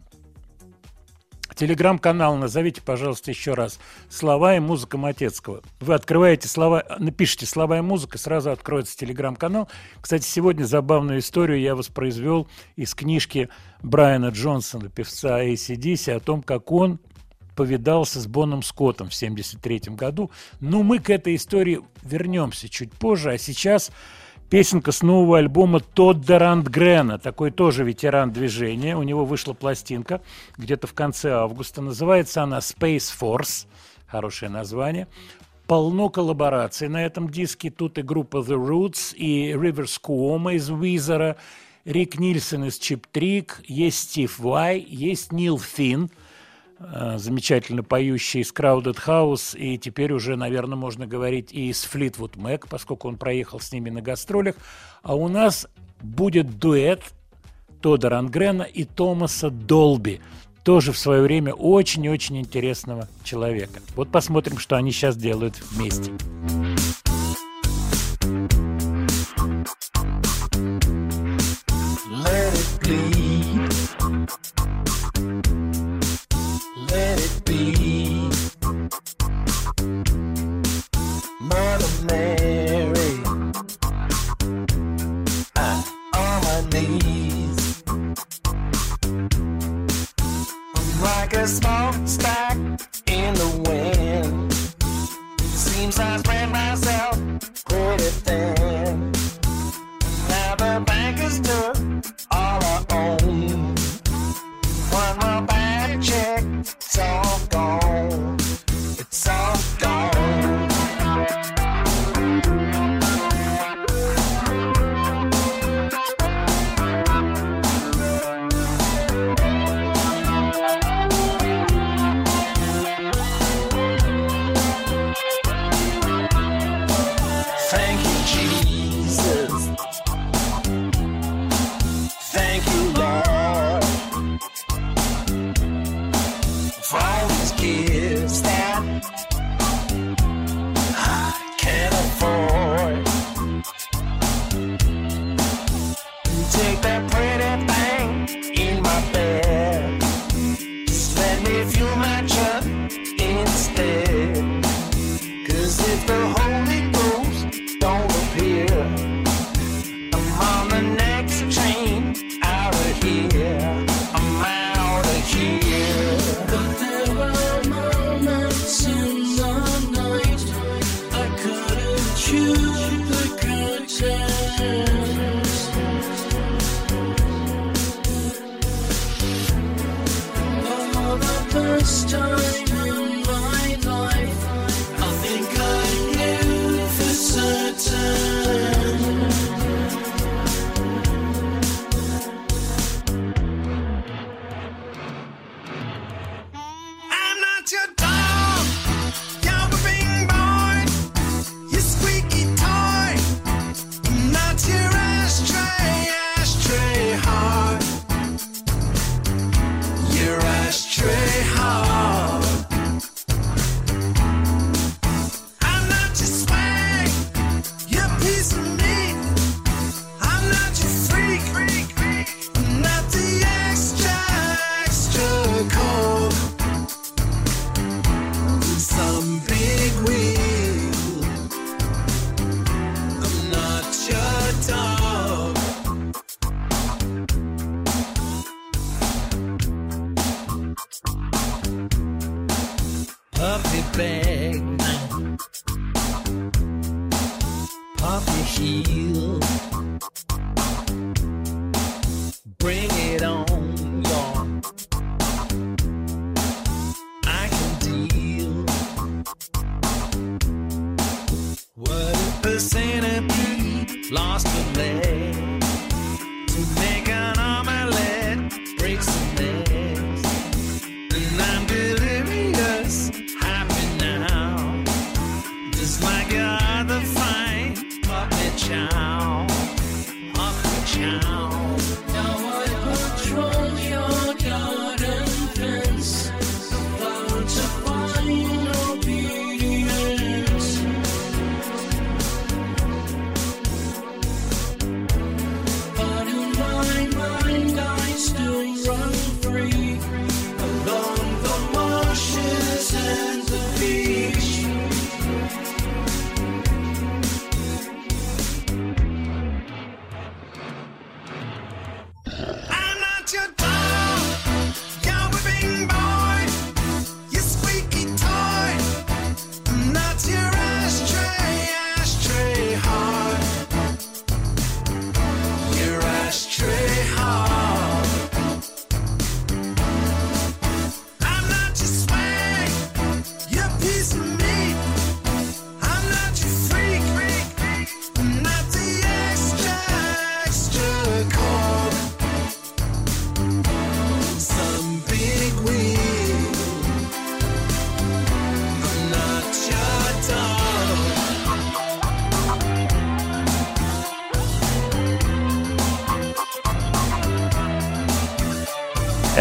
Телеграм-канал назовите, пожалуйста, еще раз. Слова и музыка Матецкого. Вы открываете слова, напишите слова и музыка, сразу откроется телеграм-канал. Кстати, сегодня забавную историю я воспроизвел из книжки Брайана Джонсона, певца ACDC, о том, как он повидался с Боном Скоттом в 1973 году. Но мы к этой истории вернемся чуть позже, а сейчас песенка с нового альбома Тодда Рандгрена, такой тоже ветеран движения. У него вышла пластинка где-то в конце августа. Называется она Space Force. Хорошее название. Полно коллабораций на этом диске. Тут и группа The Roots, и Rivers Cuomo из Уизера, Рик Нильсон из Чип Трик, есть Стив Вай, есть Нил Финн, замечательно поющий из Crowded House, и теперь уже, наверное, можно говорить и из Fleetwood Mac, поскольку он проехал с ними на гастролях. А у нас будет дуэт Тодда Рангрена и Томаса Долби, тоже в свое время очень и очень интересного человека. Вот посмотрим, что они сейчас делают вместе. Let it bleed. let it be. Mother Mary, I'm on my knees. I'm like a small stack in the wind. Seems I spread myself pretty thin.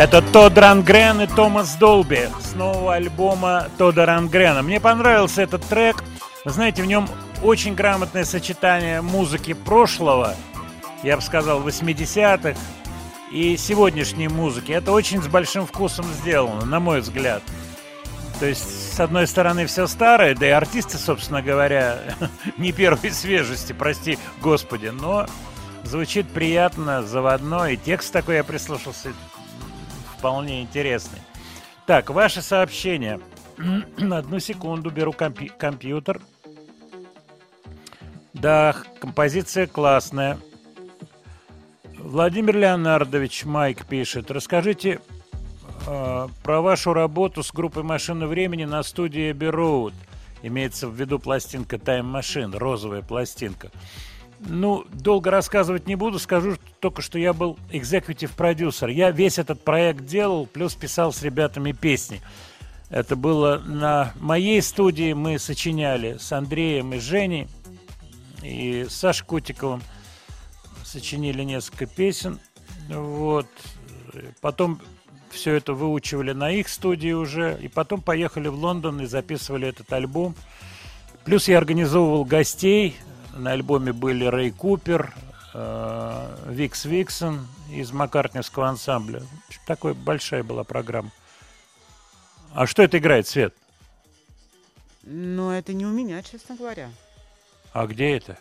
Это Тодд Рангрен и Томас Долби с нового альбома Тодда Рангрена. Мне понравился этот трек. Вы знаете, в нем очень грамотное сочетание музыки прошлого, я бы сказал, 80-х, и сегодняшней музыки. Это очень с большим вкусом сделано, на мой взгляд. То есть, с одной стороны, все старое, да и артисты, собственно говоря, не первой свежести, прости господи, но звучит приятно, заводно, и текст такой я прислушался, вполне интересный. Так, ваши сообщения. Одну секунду беру компи- компьютер. Да, композиция классная. Владимир Леонардович Майк пишет. Расскажите э, про вашу работу с группой «Машина времени» на студии «Эбби Имеется в виду пластинка «Тайм Машин», розовая пластинка. Ну, долго рассказывать не буду, скажу только, что я был executive продюсер. Я весь этот проект делал, плюс писал с ребятами песни. Это было на моей студии, мы сочиняли с Андреем и Женей, и с Сашей Кутиковым сочинили несколько песен. Вот. Потом все это выучивали на их студии уже, и потом поехали в Лондон и записывали этот альбом. Плюс я организовывал гостей. На альбоме были Рэй Купер, э, Викс Виксон из Маккартневского ансамбля. Такой большая была программа. А что это играет, Свет? Но это не у меня, честно говоря. А где это?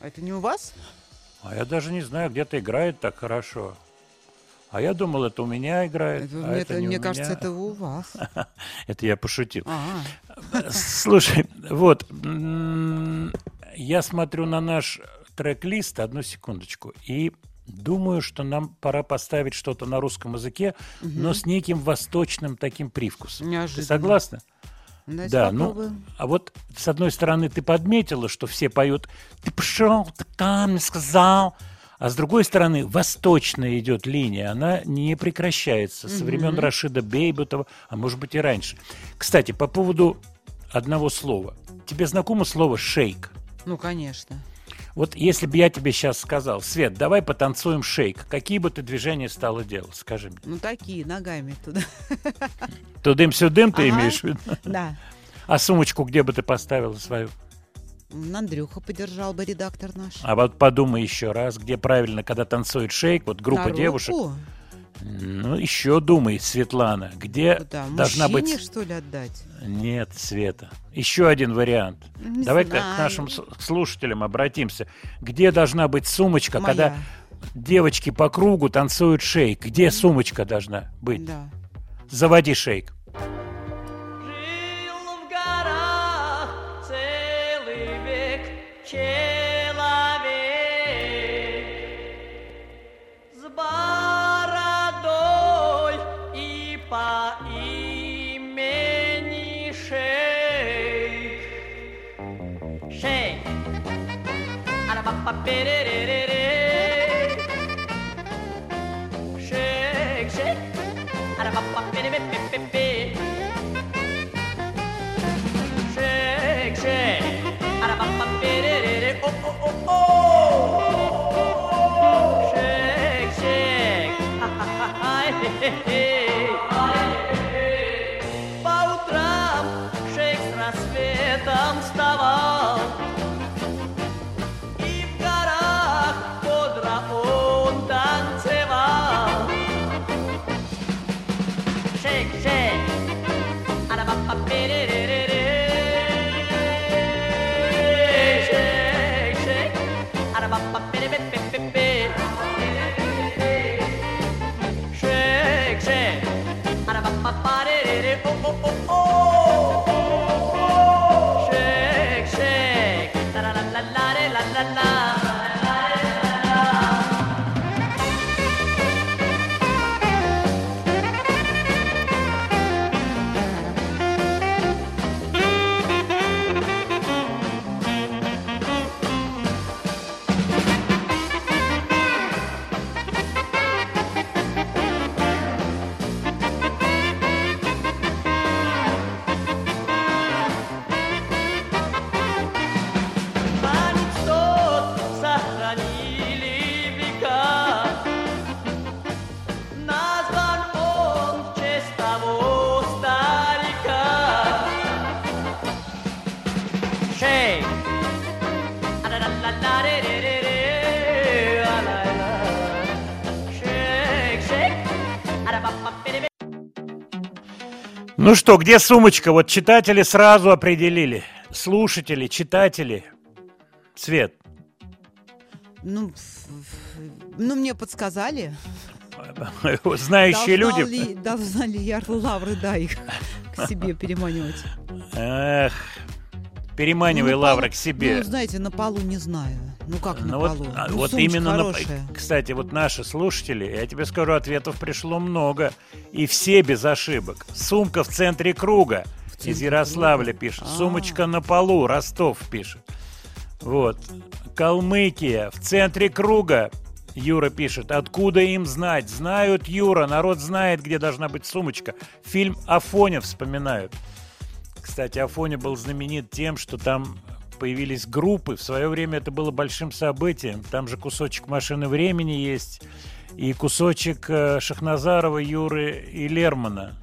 Это не у вас? А я даже не знаю, где-то играет так хорошо. А я думал, это у меня играет. Это, а мне, это это- не мне у кажется, меня. это у вас. Это я пошутил. А, Слушай, вот, я смотрю на наш трек-лист, одну секундочку, и думаю, что нам пора поставить что-то на русском языке, но с неким восточным таким привкусом. Ты Неожиданно. согласна? давайте Да, ну, а вот с одной стороны ты подметила, что все поют «Ты пошел, ты там мне сказал», а с другой стороны восточная идет линия, она не прекращается со времен Рашида Бейбутова, а может быть и раньше. Кстати, по поводу одного слова. Тебе знакомо слово «шейк»? Ну, конечно. Вот если бы я тебе сейчас сказал, Свет, давай потанцуем шейк, какие бы ты движения стала делать, скажи мне. Ну, такие, ногами туда. Тудым-сюдым ты Ага. имеешь в виду? Да. А сумочку где бы ты поставила свою? Андрюха поддержал бы редактор наш. А вот подумай еще раз, где правильно, когда танцует шейк, вот группа На девушек. руку? Ну, еще думай, Светлана, где Куда? должна быть... что ли, отдать? Нет, Света. Еще один вариант. Не Давай к знаю. к нашим слушателям обратимся. Где должна быть сумочка, Моя. когда девочки по кругу танцуют шейк? Где сумочка должна быть? Да. Заводи шейк. pa Ну что, где сумочка? Вот читатели сразу определили. Слушатели, читатели. Свет, Ну, ну, мне подсказали. знающие Должна люди... ли- должна ли я лавры, да, их к себе переманивать? Эх, переманивай Ну, лавры полу- к себе. Ну, знаете, на полу не знаю. Ну, как на Ну вот, полу? а, Ну, вот сумочка именно, на- кстати, вот наши слушатели, я тебе скажу, ответов пришло много, и все без ошибок. Сумка в центре круга, центре из Ярославля круга? пишет. А. Сумочка на полу, Ростов пишет. Вот. Калмыкия в центре круга. Юра пишет, откуда им знать? Знают, Юра, народ знает, где должна быть сумочка. Фильм «Афоня» вспоминают. Кстати, Афоня был знаменит тем, что там появились группы. В свое время это было большим событием. Там же кусочек машины времени есть. И кусочек э, Шахназарова, Юры и Лермана.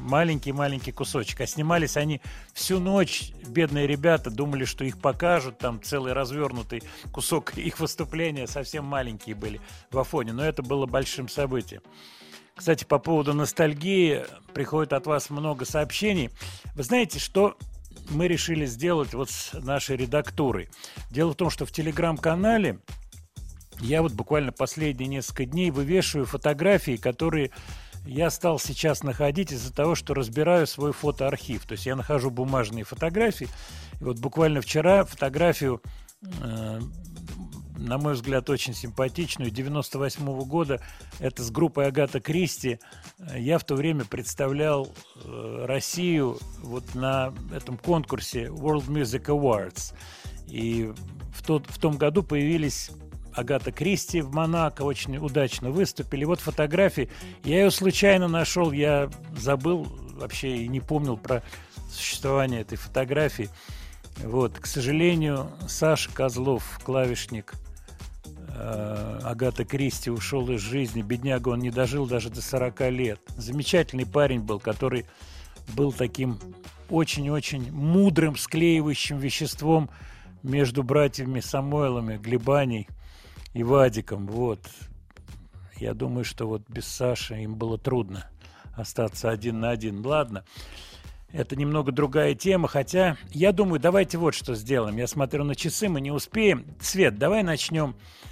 Маленький-маленький кусочек. А снимались они всю ночь. Бедные ребята думали, что их покажут. Там целый развернутый кусок их выступления. Совсем маленькие были в Афоне. Но это было большим событием. Кстати, по поводу ностальгии приходит от вас много сообщений. Вы знаете, что мы решили сделать вот с нашей редактурой? Дело в том, что в телеграм-канале я вот буквально последние несколько дней вывешиваю фотографии, которые я стал сейчас находить из-за того, что разбираю свой фотоархив. То есть я нахожу бумажные фотографии. И вот буквально вчера фотографию э, на мой взгляд, очень симпатичную, 98 года. Это с группой Агата Кристи. Я в то время представлял э, Россию вот на этом конкурсе World Music Awards. И в, тот, в том году появились Агата Кристи в Монако, очень удачно выступили. Вот фотографии. Я ее случайно нашел, я забыл вообще и не помнил про существование этой фотографии. Вот, к сожалению, Саша Козлов, клавишник Агата Кристи, ушел из жизни. Бедняга, он не дожил даже до 40 лет. Замечательный парень был, который был таким очень-очень мудрым склеивающим веществом между братьями Самойлами, Глебаней и Вадиком. Вот. Я думаю, что вот без Саши им было трудно остаться один на один. Ладно. Это немного другая тема, хотя я думаю, давайте вот что сделаем. Я смотрю на часы, мы не успеем. Свет, давай начнем э,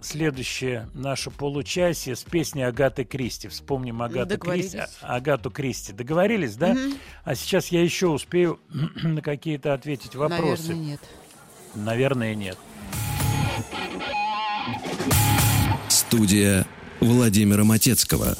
следующее наше получасие с песни Агаты Кристи. Вспомним Агату. Кристи. А- Агату Кристи. Договорились, да? Мгм. А сейчас я еще успею на какие-то ответить вопросы. Наверное, нет. Наверное, нет. Студия Владимира Матецкого.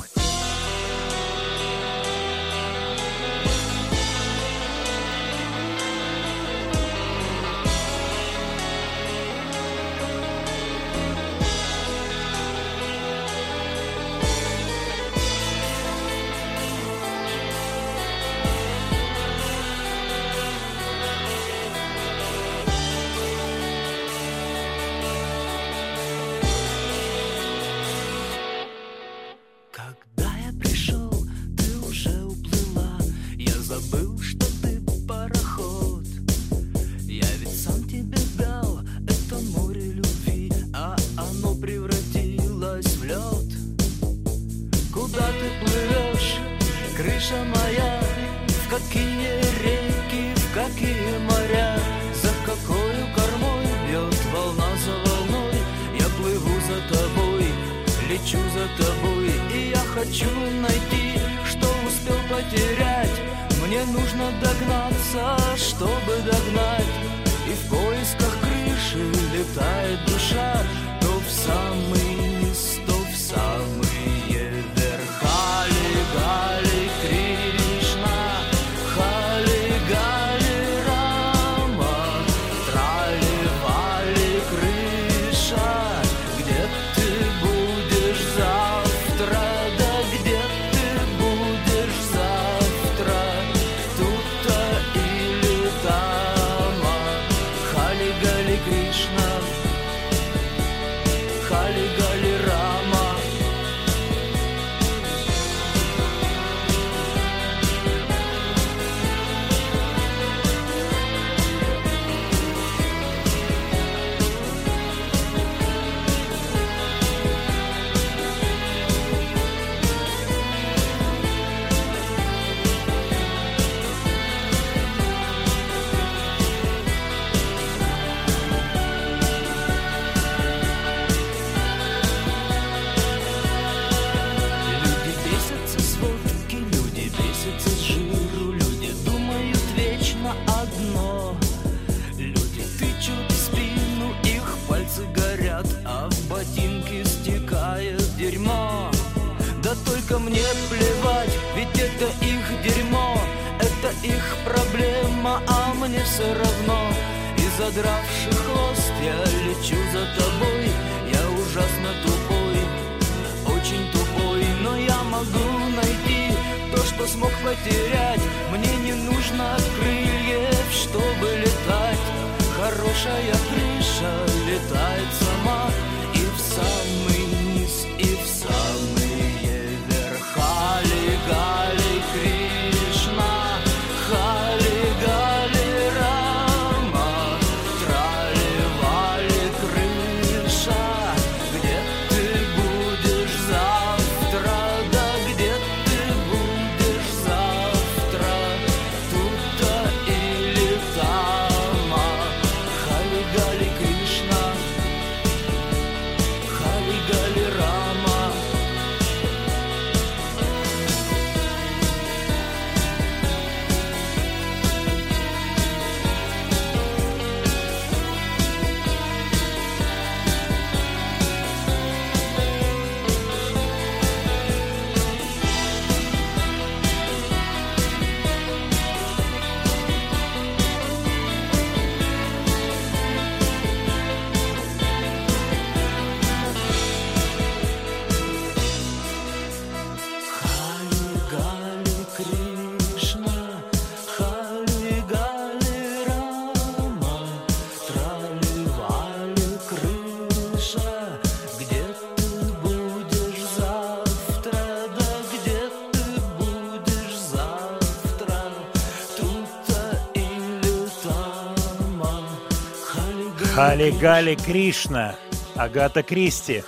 Хали Гали Кришна, Агата Кристи.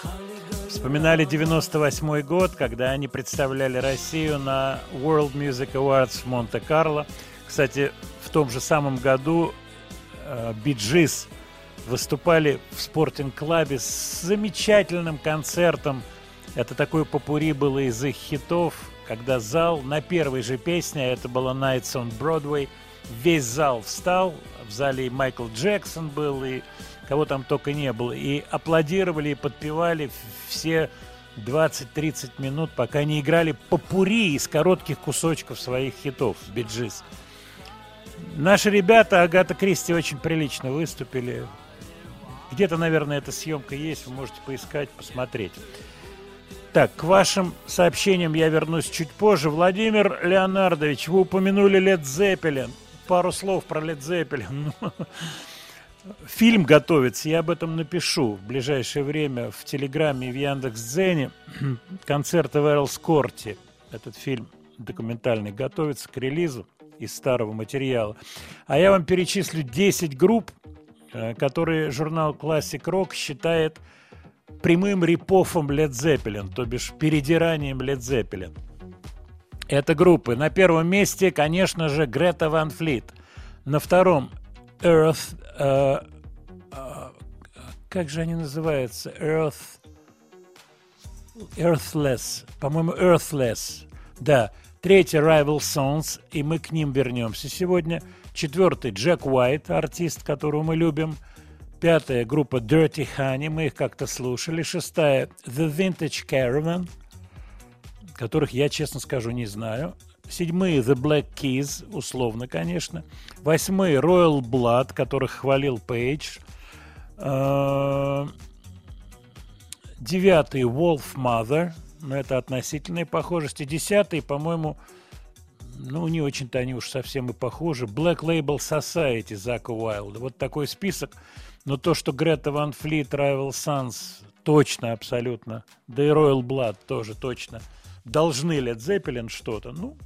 Вспоминали 98 год, когда они представляли Россию на World Music Awards в Монте-Карло. Кстати, в том же самом году Биджис выступали в спортинг-клабе с замечательным концертом. Это такой попури было из их хитов, когда зал на первой же песне, а это было Nights on Broadway, весь зал встал, в зале и Майкл Джексон был, и кого там только не было, и аплодировали и подпевали все 20-30 минут, пока не играли попури из коротких кусочков своих хитов Биджис. Наши ребята, Агата Кристи, очень прилично выступили. Где-то, наверное, эта съемка есть, вы можете поискать, посмотреть. Так, к вашим сообщениям я вернусь чуть позже. Владимир Леонардович, вы упомянули Лед Зеппелин. Пару слов про Лед Зеппелин. Фильм готовится, я об этом напишу в ближайшее время в Телеграме и в Яндекс.Дзене. Концерты в Эрлскорте. Этот фильм документальный готовится к релизу из старого материала. А я вам перечислю 10 групп, э, которые журнал Classic Rock считает прямым репофом Led Zeppelin, то бишь передиранием Led Zeppelin. Это группы. На первом месте, конечно же, Грета Ван Флит. На втором Earth... э, э, как же они называются? Earth... Earthless. По-моему, Earthless. Да. Третий Rival Sons, и мы к ним вернемся сегодня. Четвертый Джек Уайт, артист, которого мы любим. Пятая группа Dirty Honey, мы их как-то слушали. Шестая The Vintage Caravan, которых я, честно скажу, не знаю. Седьмые The Black Keys, условно, конечно. Восьмые Royal Blood, которых хвалил Пейдж. Э, Девятый Wolf Mother, но это относительные похожести. Десятый, по-моему, ну, не очень-то они уж совсем и похожи. Black Label Society Зака Уайлда. Вот такой список. Но то, что Грета Ван Флит, Rival Sons точно, абсолютно, да и Royal Blood тоже точно, должны Led Zeppelin что-то, ну,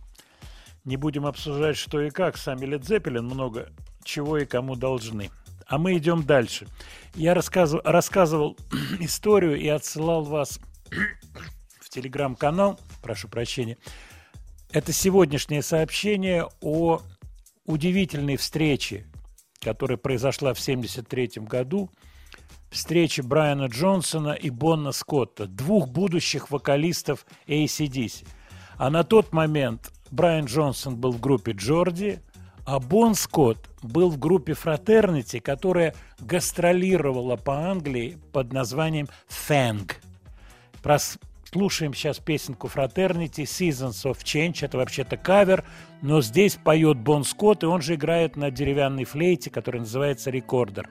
не будем обсуждать, что и как. Сами Led Zeppelin много чего и кому должны. А мы идем дальше. Я рассказывал, рассказывал историю и отсылал вас в телеграм-канал, прошу прощения. Это сегодняшнее сообщение о удивительной встрече, которая произошла в 1973 году. Встрече Брайана Джонсона и Бонна Скотта, двух будущих вокалистов ACDC. А на тот момент Брайан Джонсон был в группе Джорди, а Бон Скотт был в группе Fraternity, которая гастролировала по Англии под названием с- Слушаем сейчас песенку Fraternity Seasons of Change. Это вообще-то кавер, но здесь поет Бон Скотт, и он же играет на деревянной флейте, которая называется рекордер.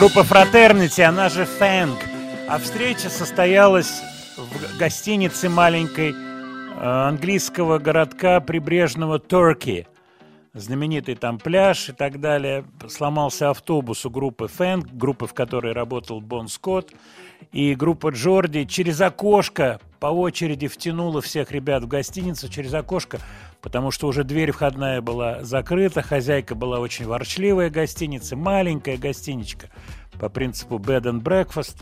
Группа Fraternity, она же Фэнк. А встреча состоялась в гостинице маленькой э, английского городка прибрежного Турки. Знаменитый там пляж и так далее. Сломался автобус у группы Фэнк, группы, в которой работал Бон Скотт. И группа Джорди через окошко по очереди втянула всех ребят в гостиницу через окошко, потому что уже дверь входная была закрыта, хозяйка была очень ворчливая гостиница, маленькая гостиничка по принципу bed and breakfast.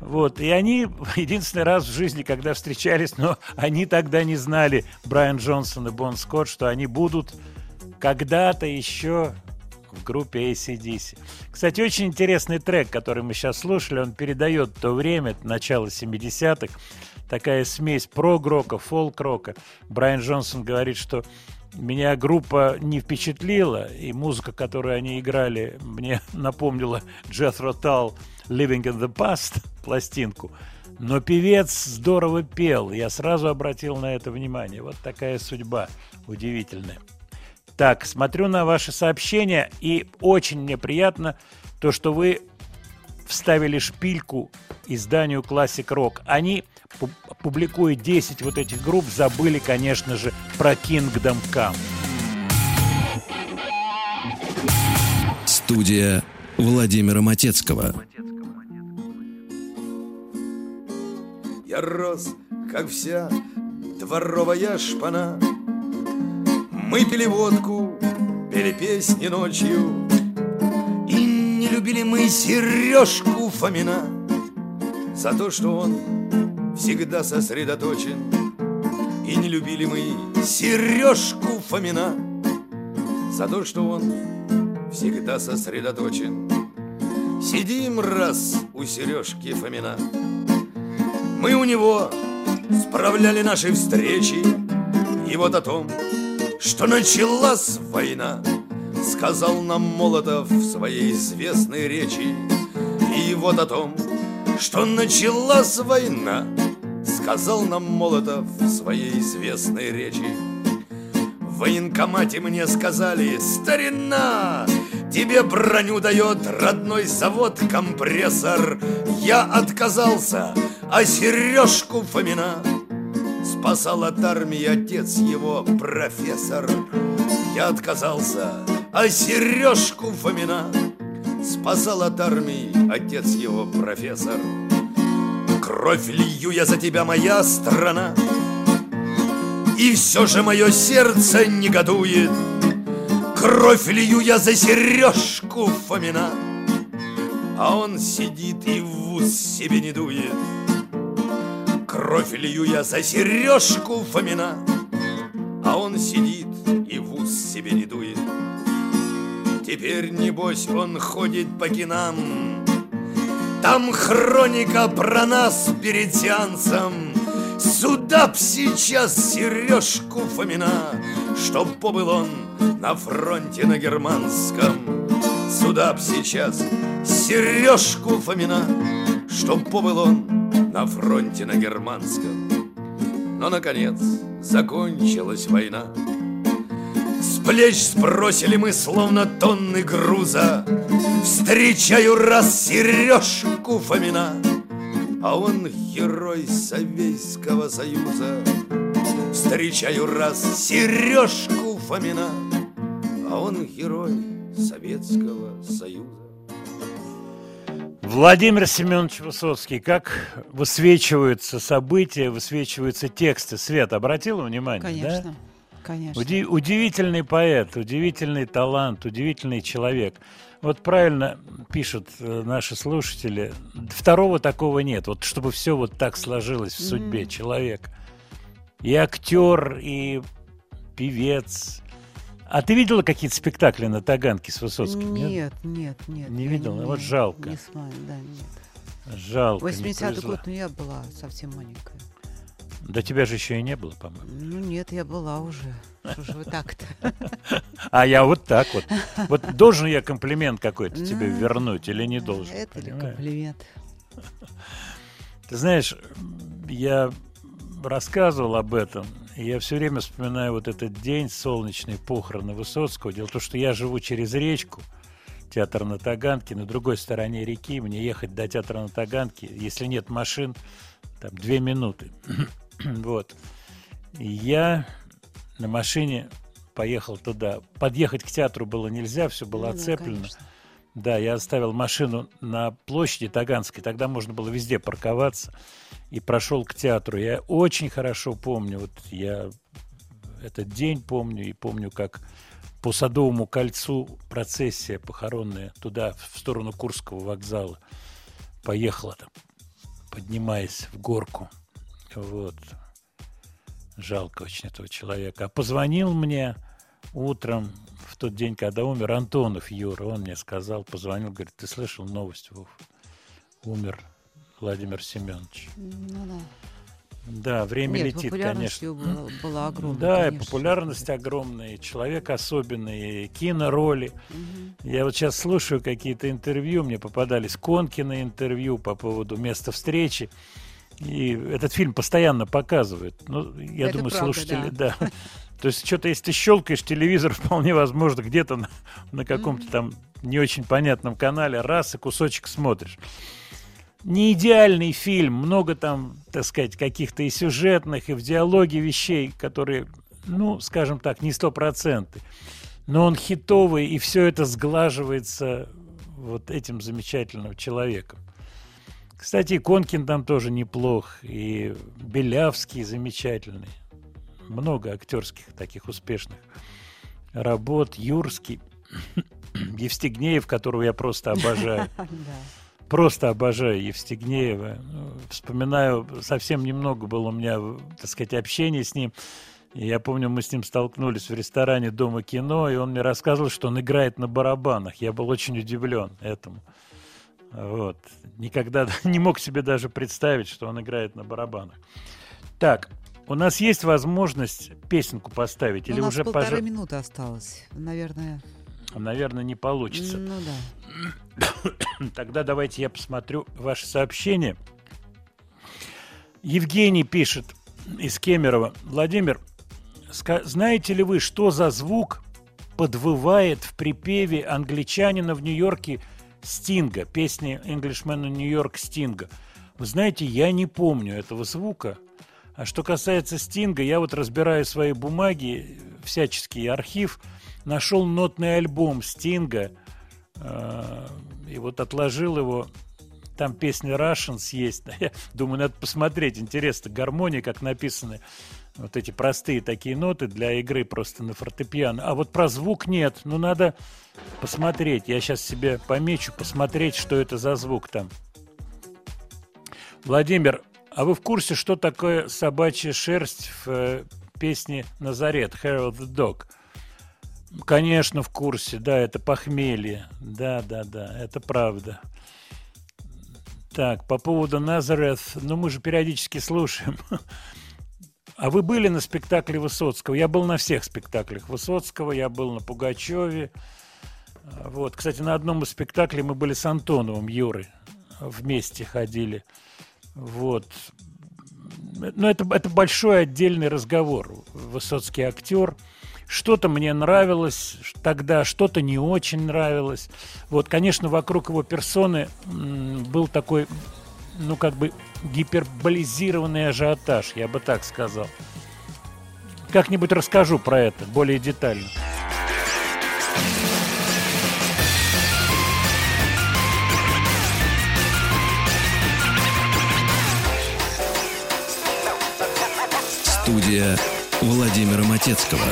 Вот, и они единственный раз в жизни, когда встречались, но они тогда не знали, Брайан Джонсон и Бон Скотт, что они будут когда-то еще в группе ACDC. Кстати, очень интересный трек, который мы сейчас слушали, он передает то время, начало 70-х, такая смесь прог-рока, фолк-рока. Брайан Джонсон говорит, что меня группа не впечатлила, и музыка, которую они играли, мне напомнила Jethro Tull «Living in the Past» пластинку. Но певец здорово пел, я сразу обратил на это внимание. Вот такая судьба удивительная. Так, смотрю на ваши сообщения, и очень мне приятно то, что вы вставили шпильку изданию Classic Rock. Они, пу- публикуя 10 вот этих групп, забыли, конечно же, про Kingdom Come. Студия Владимира Матецкого. Я рос, как вся дворовая шпана. Мы пили водку, пели песни ночью, И не любили мы Сережку Фомина За то, что он всегда сосредоточен, И не любили мы Сережку Фомина За то, что он всегда сосредоточен. Сидим раз у Сережки Фомина. Мы у него справляли наши встречи, И вот о том, что началась война, Сказал нам Молотов в своей известной речи. И вот о том, что началась война, Сказал нам Молотов в своей известной речи. В военкомате мне сказали, старина, Тебе броню дает родной завод компрессор. Я отказался, а Сережку Фомина Спасал от армии отец его профессор. Я отказался, а Сережку Фомина Спасал от армии отец его профессор. Кровь лью я за тебя, моя страна, И все же мое сердце негодует. Кровь лью я за Сережку Фомина, А он сидит и в ус себе не дует. Кровь лью я за Сережку Фомина, А он сидит и в ус себе не дует. Теперь, небось, он ходит по кинам, Там хроника про нас перед сеансом, Сюда б сейчас Сережку Фомина, Чтоб побыл он на фронте на германском. Сюда б сейчас Сережку Фомина, Чтоб побыл он на фронте на германском. Но, наконец, закончилась война. С плеч сбросили мы, словно тонны груза. Встречаю раз Сережку Фомина, А он герой Советского Союза. Встречаю раз Сережку Фомина, А он герой Советского Союза. Владимир Семенович Высоцкий, как высвечиваются события, высвечиваются тексты. Свет, обратила внимание? Конечно, Да? конечно. Уди- удивительный поэт, удивительный талант, удивительный человек. Вот правильно пишут э, наши слушатели, второго такого нет, вот чтобы все вот так сложилось в судьбе человека. И актер, и певец. А ты видела какие-то спектакли на Таганке с Высоцким? Нет, нет, нет. Не я видела? Вот не- жалко. Не смотрю, да, нет. Жалко, не 80-й повезло. год, ну я была совсем маленькая. Да тебя же еще и не было, по-моему. Ну нет, я была уже. Что же вы так-то? А я вот так вот. Вот должен я комплимент какой-то тебе Ну, вернуть или не должен? Это ли комплимент? Ты знаешь, я рассказывал об этом, я все время вспоминаю вот этот день солнечный похороны Высоцкого. Дело в том, что я живу через речку, театр на Таганке, на другой стороне реки. Мне ехать до театра на Таганке, если нет машин, там две минуты. вот. И я на машине поехал туда. Подъехать к театру было нельзя, все было Ну оцеплено. конечно. Да, я оставил машину на площади Таганской, тогда можно было везде парковаться, и прошел к театру. Я очень хорошо помню, вот я этот день помню, и помню, как по Садовому кольцу процессия похоронная туда, в сторону Курского вокзала, поехала там, поднимаясь в горку. Вот. Жалко очень этого человека. А позвонил мне утром, в тот день, когда умер Антонов Юра, он мне сказал, позвонил, говорит, ты слышал новость, Вов? Умер Владимир Семенович. Ну да. Да, время Нет, летит, конечно. была, была огромная. Да, и конечно. популярность огромная, и человек особенный, и кинороли. Я вот сейчас слушаю какие-то интервью, мне попадались Конкины интервью по поводу места встречи. И этот фильм постоянно показывают. Ну, я Это думаю, правда, слушатели, да. То есть что-то, если ты щелкаешь телевизор, вполне возможно, где-то на, на каком-то там не очень понятном канале, раз и кусочек смотришь. Не идеальный фильм, много там, так сказать, каких-то и сюжетных, и в диалоге вещей, которые, ну, скажем так, не сто процентов. Но он хитовый, и все это сглаживается вот этим замечательным человеком. Кстати, Конкин там тоже неплох, и Белявский замечательный. Много актерских таких успешных работ. Юрский, Евстигнеев, которого я просто обожаю. Просто обожаю Евстигнеева. Вспоминаю, совсем немного было у меня, так сказать, общения с ним. И я помню, мы с ним столкнулись в ресторане Дома кино, и он мне рассказывал, что он играет на барабанах. Я был очень удивлен этому. Вот. Никогда не мог себе даже представить, что он играет на барабанах. Так, у нас есть возможность песенку поставить? Или У нас уже, полторы пожа- минуты осталось. Наверное. Наверное, не получится? Ну да. Тогда давайте я посмотрю ваше сообщение. Евгений пишет из Кемерово. Владимир, знаете ли вы, что за звук подвывает в припеве англичанина в Нью-Йорке Стинга, песни Englishman in New York Стинга? Вы знаете, я не помню этого звука. А что касается Стинга, я вот разбираю свои бумаги, всяческий архив, нашел нотный альбом Стинга, э, и вот отложил его. Там песня Russians есть. Я думаю, надо посмотреть. Интересно, гармония, как написаны. Вот эти простые такие ноты для игры просто на фортепиано. А вот про звук нет. Ну, надо посмотреть. Я сейчас себе помечу, посмотреть, что это за звук там. Владимир, а вы в курсе, что такое собачья шерсть в э, песне «Назарет» «Hair of the Dog»? Конечно, в курсе, да, это похмелье. Да, да, да, это правда. Так, по поводу Назарет, ну мы же периодически слушаем. А вы были на спектакле Высоцкого? Я был на всех спектаклях Высоцкого, я был на Пугачеве. Вот, кстати, на одном из спектаклей мы были с Антоновым Юрой. Вместе ходили. Вот. Но это, это большой отдельный разговор. Высоцкий актер. Что-то мне нравилось тогда, что-то не очень нравилось. Вот, конечно, вокруг его персоны был такой, ну, как бы гиперболизированный ажиотаж, я бы так сказал. Как-нибудь расскажу про это более детально. Студия Владимира Матецкого.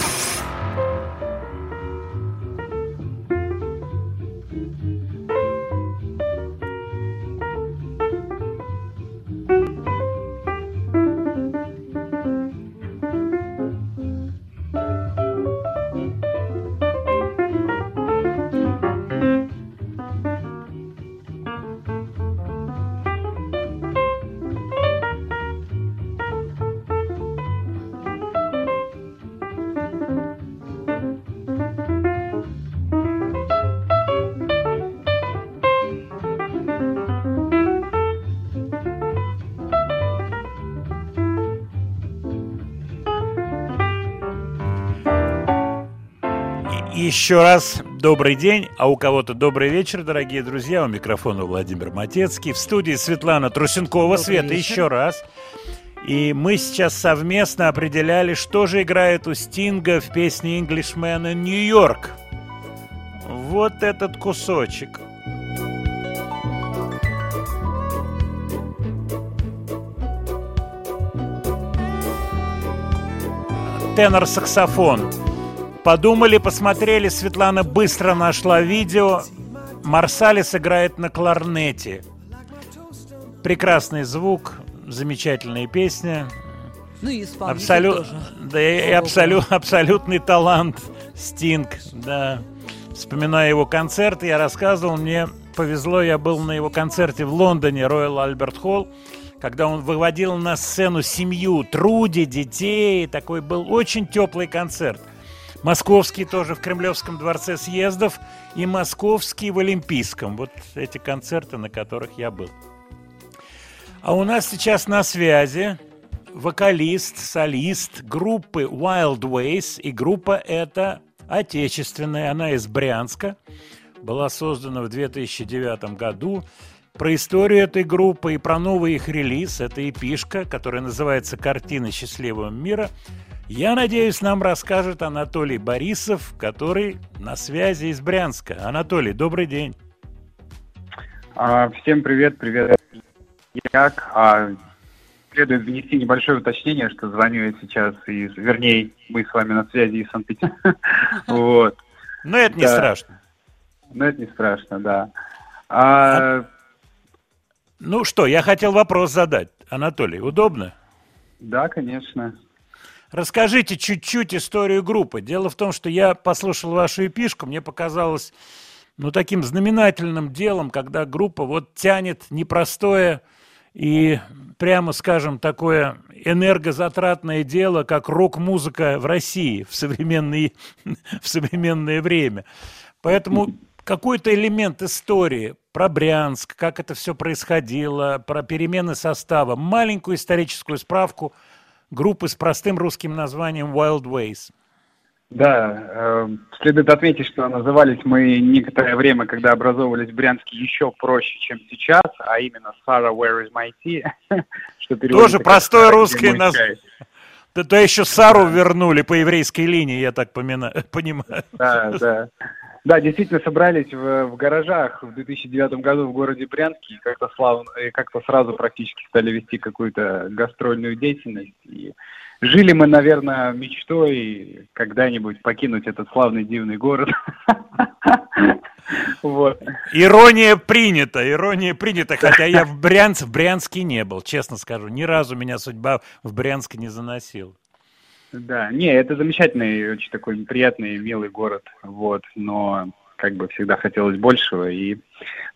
Еще раз добрый день, а у кого-то добрый вечер, дорогие друзья. У микрофона Владимир Матецкий. В студии Светлана Трусенкова. Добрый Света, вечер. еще раз. И мы сейчас совместно определяли, что же играет у Стинга в песне Englishman in York. Вот этот кусочек. Тенор-саксофон. Подумали, посмотрели, Светлана быстро нашла видео. Марсалис играет на кларнете. Прекрасный звук, замечательная песня. Ну и Абсолют, тоже. да, и абсолю, абсолютный талант Стинг, да. Вспоминая его концерты, я рассказывал, мне повезло, я был на его концерте в Лондоне, Royal Альберт Холл, когда он выводил на сцену семью, Труди, детей, такой был очень теплый концерт. Московский тоже в Кремлевском дворце съездов и московский в Олимпийском. Вот эти концерты, на которых я был. А у нас сейчас на связи вокалист, солист группы Wild Ways. И группа эта отечественная, она из Брянска. Была создана в 2009 году. Про историю этой группы и про новый их релиз, это эпишка, которая называется «Картины счастливого мира», я надеюсь, нам расскажет Анатолий Борисов, который на связи из Брянска. Анатолий, добрый день. А, всем привет, привет. як. А следует внести небольшое уточнение, что звоню я сейчас из, вернее, мы с вами на связи из Санкт-Петербурга. Вот. Но это не страшно. Но это не страшно, да. А, Ну что, я хотел вопрос задать. Анатолий, удобно? да, конечно. Расскажите чуть-чуть историю группы. Дело в том, что я послушал вашу эпишку, мне показалось, ну, таким знаменательным делом, когда группа вот тянет непростое и, прямо скажем, такое энергозатратное дело, как рок-музыка в России в, современные, в современное время. Поэтому какой-то элемент истории про Брянск, как это все происходило, про перемены состава, маленькую историческую справку группы с простым русским названием Wild Ways. Да, э, следует отметить, что назывались мы некоторое время, когда образовывались в Брянске, еще проще, чем сейчас, а именно Sarah, where is my tea? что Тоже как простое «Сара, где русское название. чай?» Да, то еще Сару вернули по еврейской линии, я так помина- понимаю. Да, да. Да, действительно собрались в, в гаражах в 2009 году в городе Брянске и как-то как-то сразу практически стали вести какую-то гастрольную деятельность. И жили мы, наверное, мечтой когда-нибудь покинуть этот славный дивный город. Вот. Ирония принята, ирония принята, хотя я в Брянск, в Брянске не был, честно скажу. Ни разу меня судьба в Брянск не заносила. Да, не, это замечательный, очень такой приятный, милый город, вот, но как бы всегда хотелось большего, и,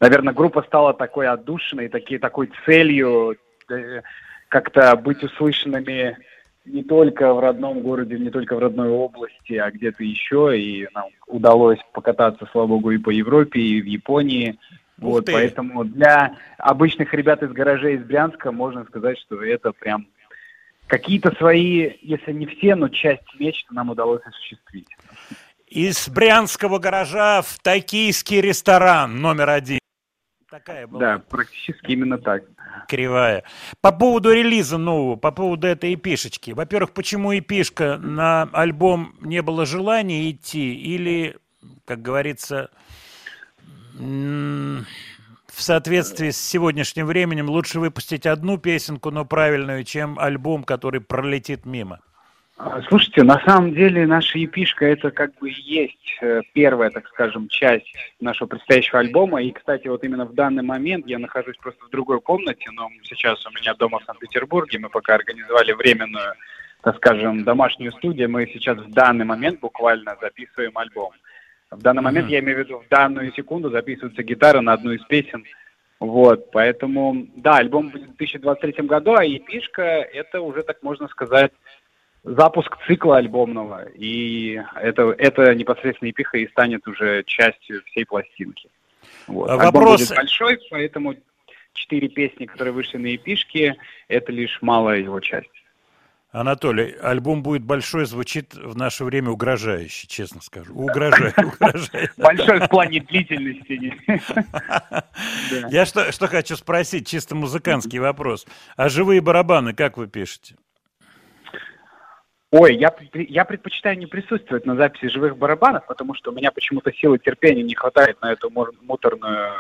наверное, группа стала такой отдушиной, таки, такой целью э, как-то быть услышанными не только в родном городе, не только в родной области, а где-то еще, и нам удалось покататься, слава богу, и по Европе, и в Японии, вот, поэтому для обычных ребят из гаражей из Брянска можно сказать, что это прям какие-то свои, если не все, но часть мечт нам удалось осуществить. Из брянского гаража в токийский ресторан номер один. Такая была Да, практически именно так. кривая. По поводу релиза нового, по поводу этой эпишечки. Во-первых, почему эпишка на альбом не было желания идти? Или, как говорится, в соответствии с сегодняшним временем лучше выпустить одну песенку, но правильную, чем альбом, который пролетит мимо? А, Слушайте, на самом деле наша епишка это как бы есть э, первая, так скажем, часть нашего предстоящего альбома. И, кстати, вот именно в данный момент я нахожусь просто в другой комнате, но сейчас у меня дома в Санкт-Петербурге. Мы пока организовали временную, так скажем, домашнюю студию. Мы сейчас в данный момент буквально записываем альбом. В данный момент, я имею в виду, в данную секунду записывается гитара на одну из песен. Вот, поэтому, да, альбом будет в 2023 году, а епишка это уже, так можно сказать, запуск цикла альбомного, и это, это непосредственно епиха и станет уже частью всей пластинки. Вот. А Альбом вопрос- будет большой, поэтому четыре песни, которые вышли на епишке, это лишь малая его часть. Анатолий, альбом будет большой, звучит в наше время угрожающе, честно скажу. Угрожает, угрожает. Большой в плане длительности. Я что, хочу спросить, чисто музыкантский вопрос. А живые барабаны как вы пишете? Ой, я, я предпочитаю не присутствовать на записи живых барабанов, потому что у меня почему-то силы терпения не хватает на эту муторную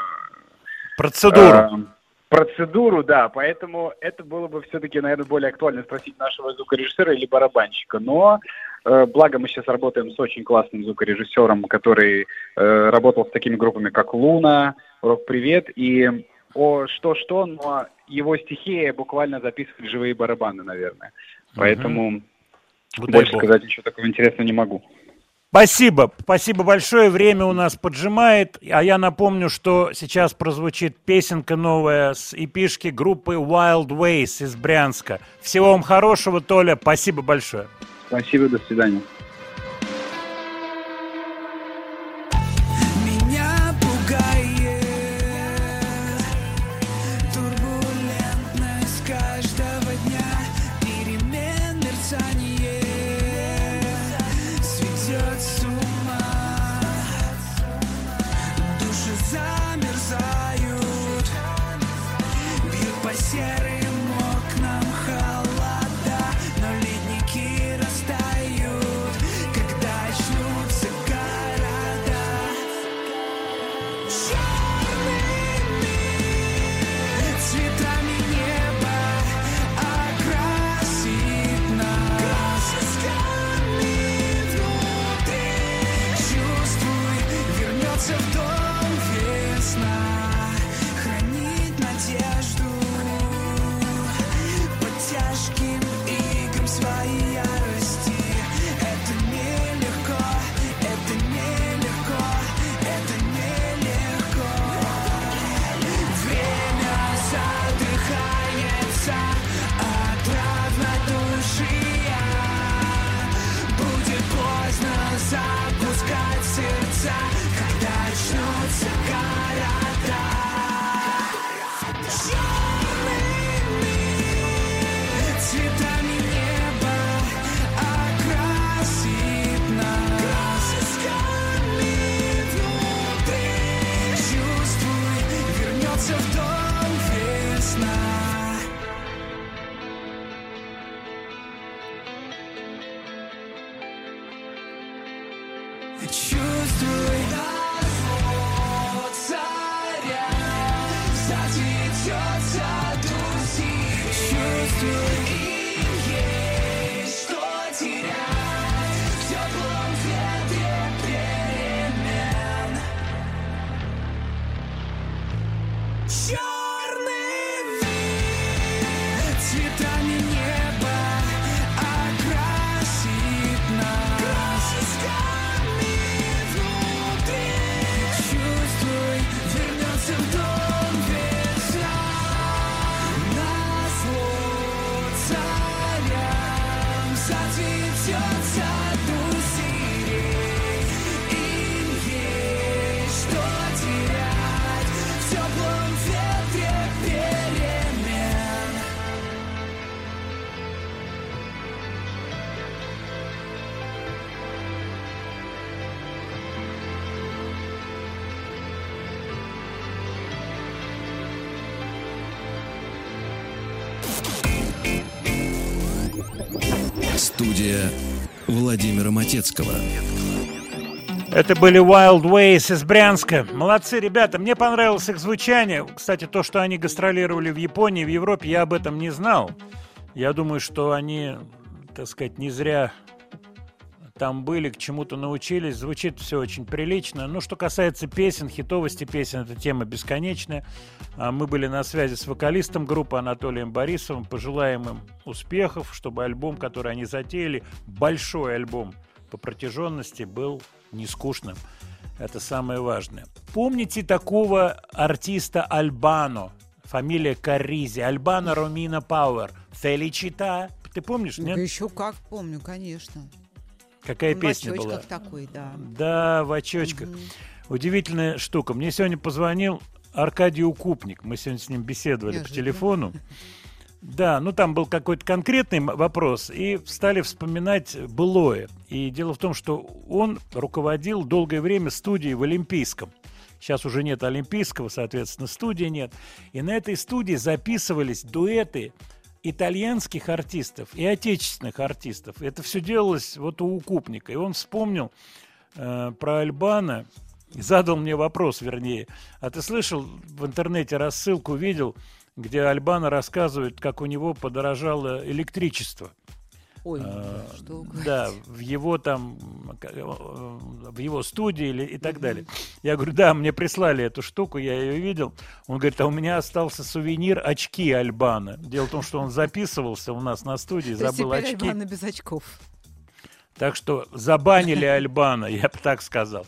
Процедуру. Процедуру, да, поэтому это было бы все-таки, наверное, более актуально спросить нашего звукорежиссера или барабанщика. Но э, благо мы сейчас работаем с очень классным звукорежиссером, который э, работал с такими группами, как Луна, Рок Привет, и о что-что, но его стихия буквально записывать живые барабаны, наверное. Поэтому Вот дай больше бог. сказать ничего такого интересного не могу. Спасибо, спасибо большое. Время у нас поджимает. А я напомню, что сейчас прозвучит песенка новая с эпишки группы Wild Ways из Брянска. Всего вам хорошего, Толя. Спасибо большое. Спасибо, до свидания. Владимира Матецкого. Это были Wild Ways из Брянска. Молодцы, ребята. Мне понравилось их звучание. Кстати, то, что они гастролировали в Японии, в Европе, я об этом не знал. Я думаю, что они, так сказать, не зря там были, к чему-то научились. Звучит все очень прилично. Ну, что касается песен, хитовости песен, это тема бесконечная. А Мы были на связи с вокалистом группы Анатолием Борисовым. Пожелаем им успехов, чтобы альбом, который они затеяли, большой альбом по протяженности, был не скучным. Это самое важное. Помните такого артиста Альбано? Фамилия Каризи. Альбано Ромина Пауэр. Феличита. Ты помнишь, Ну, нет? еще как помню, конечно. Какая Он песня в была? очочках такой, да. Да, в очочках. Удивительная штука. Мне сегодня позвонил Аркадий Укупник. Мы сегодня с ним беседовали по Неожиданно. телефону. Да, ну там был какой-то конкретный вопрос, и стали вспоминать былое. И дело в том, что он руководил долгое время студией в Олимпийском. Сейчас уже нет Олимпийского, соответственно, студии нет. И на этой студии записывались дуэты итальянских артистов и отечественных артистов. Это все делалось вот у Укупника. И он вспомнил э, про Альбана задал мне вопрос, вернее. А ты слышал в интернете рассылку, видел, где Альбана рассказывает, как у него подорожало электричество. Ой, А, что да, в его там, в его студии или, и так далее. Я говорю, да, мне прислали эту штуку, я ее видел. Он говорит, а у меня остался сувенир очки Альбана. Дело в том, что он записывался у нас на студии, забыл очки. Альбана без очков. Так что забанили Альбана, я бы так сказал.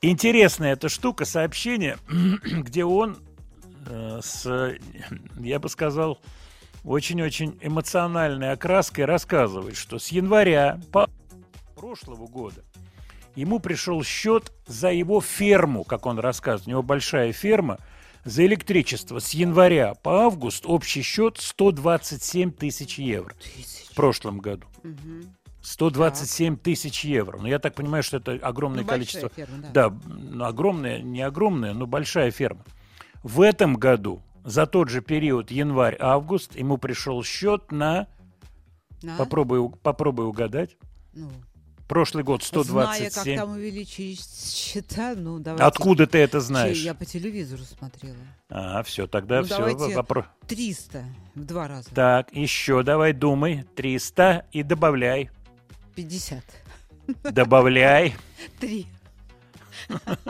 Интересная эта штука, сообщение, где он э, с, я бы сказал, очень-очень эмоциональной окраской рассказывает, что с января по прошлого года ему пришел счет за его ферму, как он рассказывает. У него большая ферма за электричество. С января по август общий счет 127 тысяч евро в прошлом году. Мгм. 127 тысяч евро. Ну, я так понимаю, что это огромное Ну, количество. ферма, да. Да, ну, огромная, не огромная, но большая ферма. В этом году за тот же период январь-август ему пришел счет на... На? Попробуй, попробуй угадать. Ну, Прошлый год Зная, как 127. там увеличились счета, ну давайте. Откуда ты это знаешь? Я по телевизору смотрела. А, все, тогда Ну, все. давайте 300 в два раза. Так, еще давай думай. 300 и добавляй. 50. Добавляй. Три.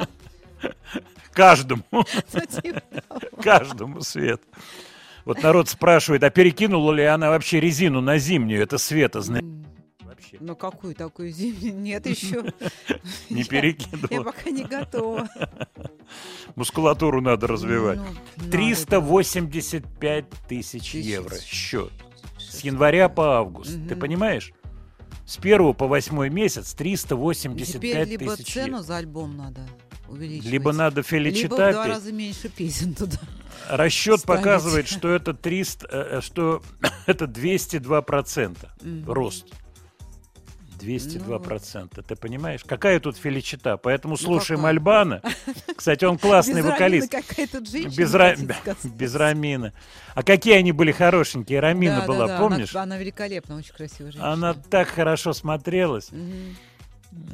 Каждому. Ну. Каждому свет. Вот народ спрашивает, а перекинула ли она вообще резину на зимнюю? Это Света знает. Вообще. Ну какую такую зимнюю? Нет еще. Не Я перекидывала. пока не готова. Мускулатуру надо развивать. Ну, надо, 385 тысяч Тысяч. евро счет. С января по август. Ты понимаешь? С первого по восьмой месяц да. 385 Теперь либо тысяч цену за альбом надо увеличивать. Либо надо либо в два раза меньше песен туда. Расчет ставить. показывает, что это 300, э, э, что это 202 процента рост. Ну 202 процента. Ты понимаешь? Какая тут феличита? Поэтому слушаем какая? Альбана. Кстати, он классный Без вокалист. женщина. Без, Ра- без Рамины. А какие они были хорошенькие. Рамина Да, была, да, да, помнишь? Она, она великолепна, очень красивая женщина. Она так хорошо смотрелась.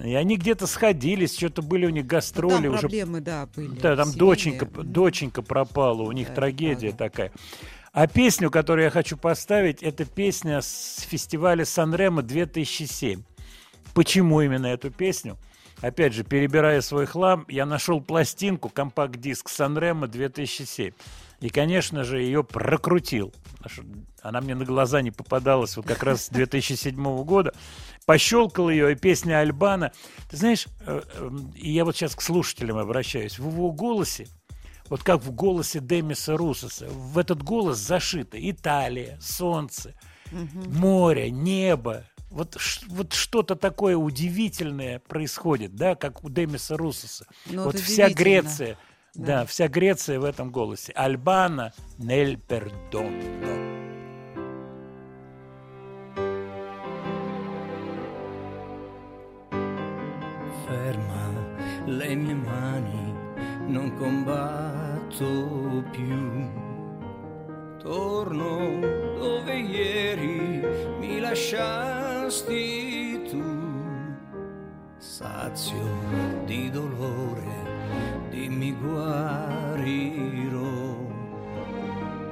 И они где-то сходились, что-то были у них гастроли Там уже. проблемы, да, были. Да, там доченька, доченька пропала, у них Да, трагедия правда. такая. А песню, которую я хочу поставить, это песня с фестиваля Санремо 2007. Почему именно эту песню? Опять же, перебирая свой хлам, я нашел пластинку, компакт-диск Санремо 2007. И, конечно же, ее прокрутил. Она мне на глаза не попадалась вот как раз с 2007 года. Пощелкал ее, и песня Альбана. Ты знаешь, э, э, и я вот сейчас к слушателям обращаюсь. В его голосе, вот как в голосе Демиса Русоса, в этот голос зашито Италия, солнце, море, небо. Вот, вот что-то такое удивительное происходит, да, как у Демиса Русоса. Ну, вот вся. Греция, да. Да. вся Греция в этом голосе. Альбана нель пердоно. Le mie mani, non combatto più. Torno dove ieri mi lasciasti tu, sazio di dolore, dimmi guarirò.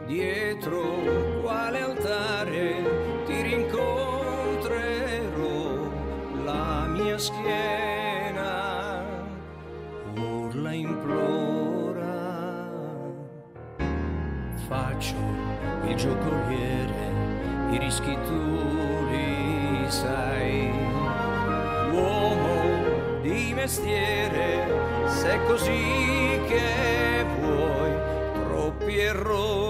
Dietro giocoliere i rischi tu li sai. Uomo di mestiere se è così che vuoi troppi errori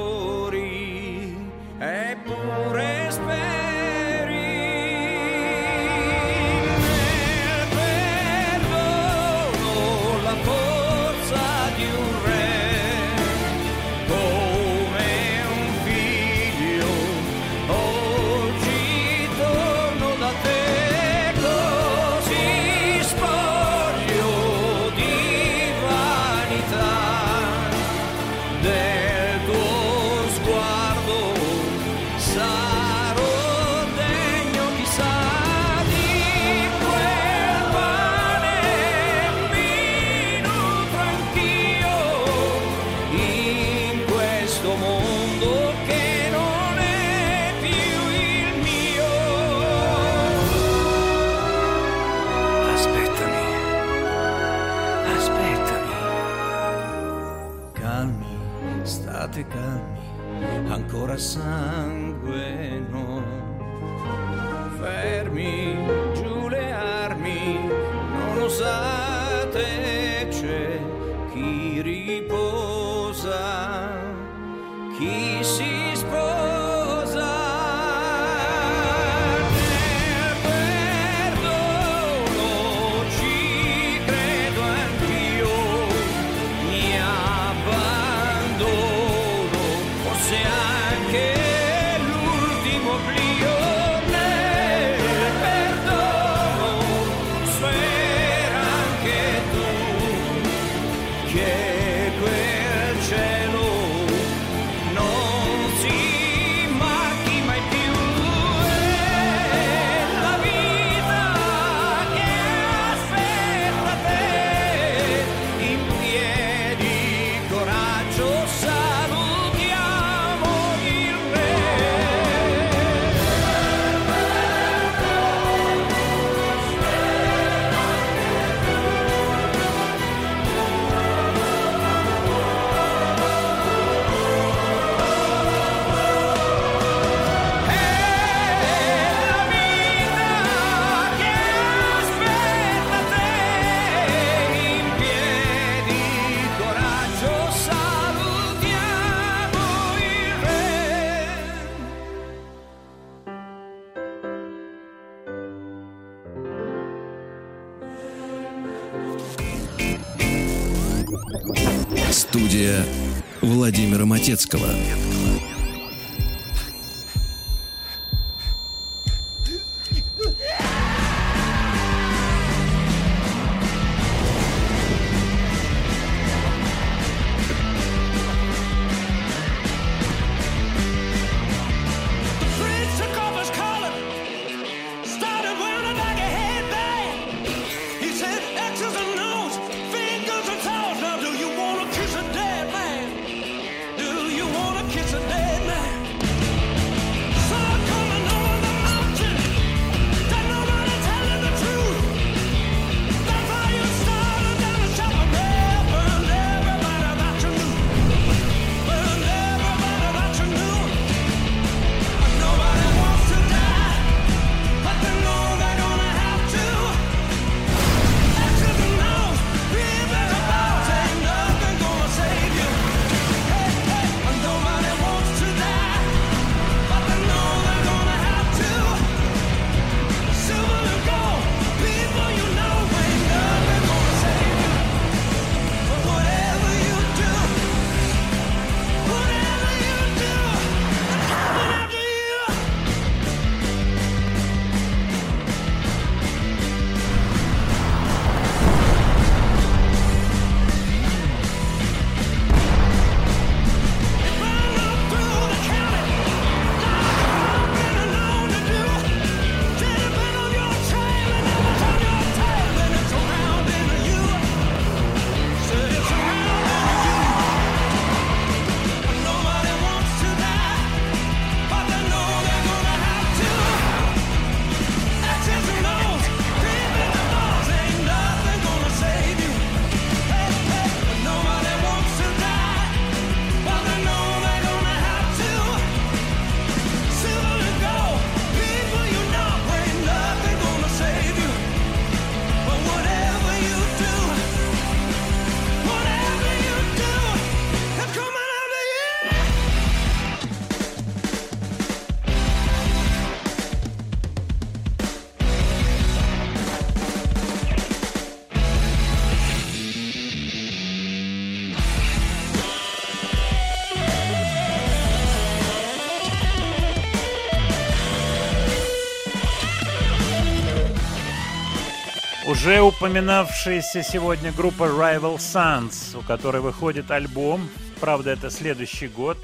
Уже упоминавшаяся сегодня группа Rival Sons, у которой выходит альбом, правда это следующий год,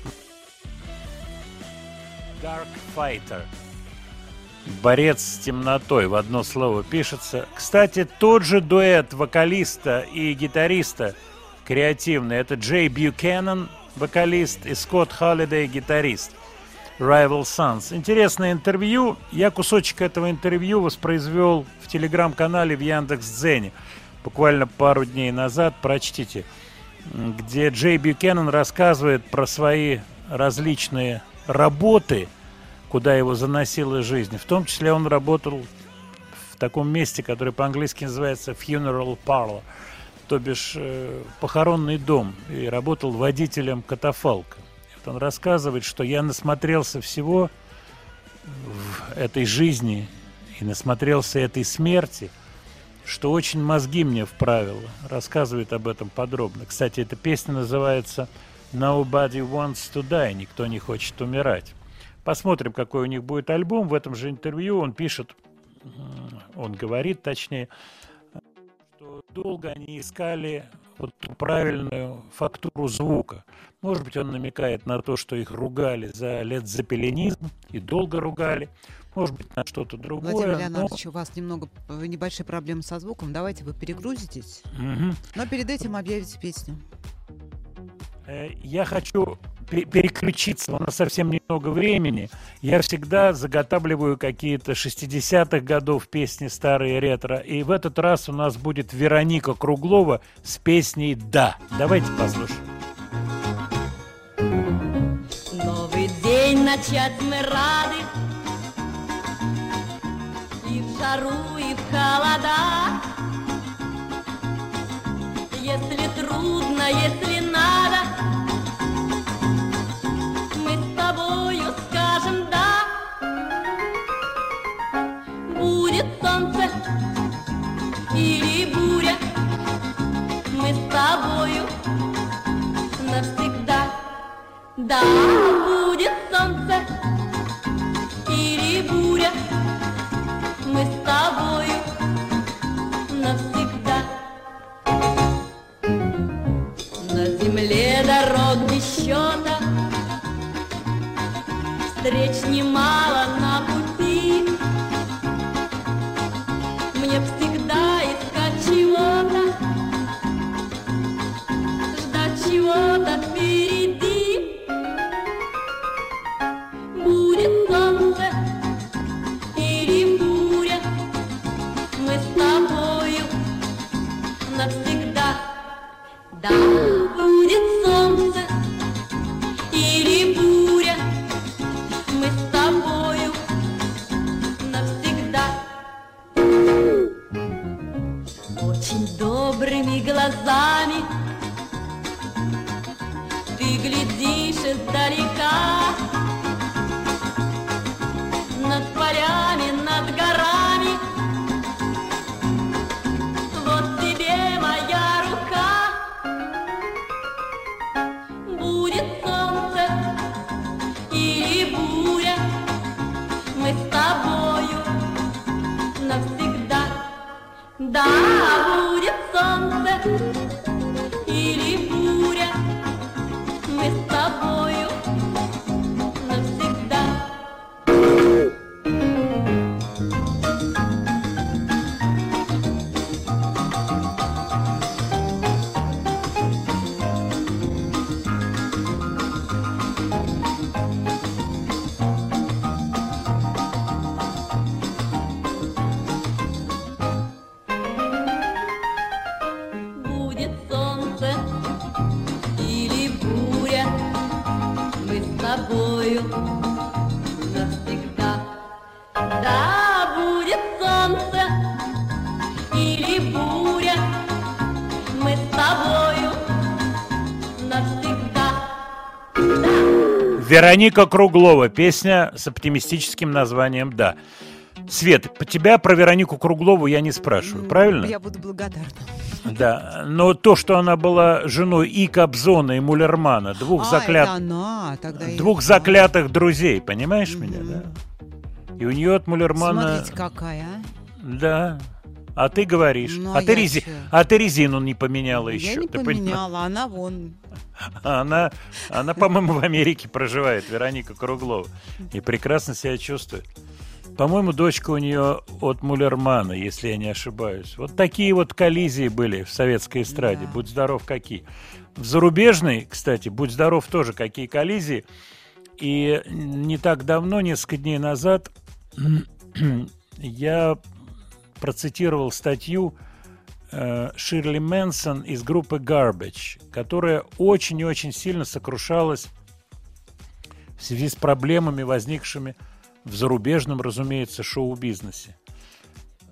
Dark Fighter. Борец с темнотой в одно слово пишется. Кстати, тот же дуэт вокалиста и гитариста креативный. Это Джей Бьюкеннон, вокалист, и Скотт Холлидей, гитарист. Rival Sons. Интересное интервью. Я кусочек этого интервью воспроизвел в телеграм-канале в Яндекс.Дзене. Буквально пару дней назад. Прочтите. Где Джей Бьюкеннон рассказывает про свои различные работы, куда его заносила жизнь. В том числе он работал в таком месте, которое по-английски называется funeral parlor, то бишь э, похоронный дом, и работал водителем катафалка. Вот он рассказывает, что я насмотрелся всего в этой жизни и насмотрелся этой смерти, что очень мозги мне вправило. Рассказывает об этом подробно. Кстати, эта песня называется Nobody Wants to Die, никто не хочет умирать. Посмотрим, какой у них будет альбом. В этом же интервью он пишет, он говорит, точнее, что долго они искали вот правильную фактуру звука. Может быть, он намекает на то, что их ругали за летзапелинизм и долго ругали. Может быть, на что-то другое. Владимир но- Леонардович, у вас немного небольшие проблемы со звуком. Давайте вы перегрузитесь, Мгм. но перед этим объявите песню. Э, Я хочу пе- переключиться, у нас совсем немного времени. Я всегда заготавливаю какие-то 60-х годов песни старые ретро. И в этот раз у нас будет Вероника Круглова с песней «Да». Давайте послушаем. Начать мы рады. И в жару, и в холода. Если трудно, если надо Мы с тобою скажем «да» Будет солнце или буря Мы с тобою навсегда. Да, будет встреч немало на Да, Вероника Круглова. Песня с оптимистическим названием «Да». Свет, по тебя про Веронику Круглову я не спрашиваю, правильно? Я буду благодарна. Да, но то, что она была женой и Кобзона, и Мулермана, двух, а, заклят- она, тогда я- двух заклятых друзей, понимаешь меня, да? И у нее от Мулермана... Смотрите, какая, а. Да. А ты говоришь. Ну, а, а ты я рези- а ты резину не поменяла еще. Я не ты поменяла, она вон. Она, она, по-моему, в Америке проживает, Вероника Круглова. И прекрасно себя чувствует. По-моему, дочка у нее от Мулермана, если я не ошибаюсь. Вот такие вот коллизии были в советской эстраде. Будь здоров, какие. В зарубежной, кстати, будь здоров тоже, какие коллизии. И не так давно, несколько дней назад, я процитировал статью э, Ширли Мэнсон из группы Garbage, которая очень и очень сильно сокрушалась в связи с проблемами, возникшими в зарубежном, разумеется, шоу-бизнесе.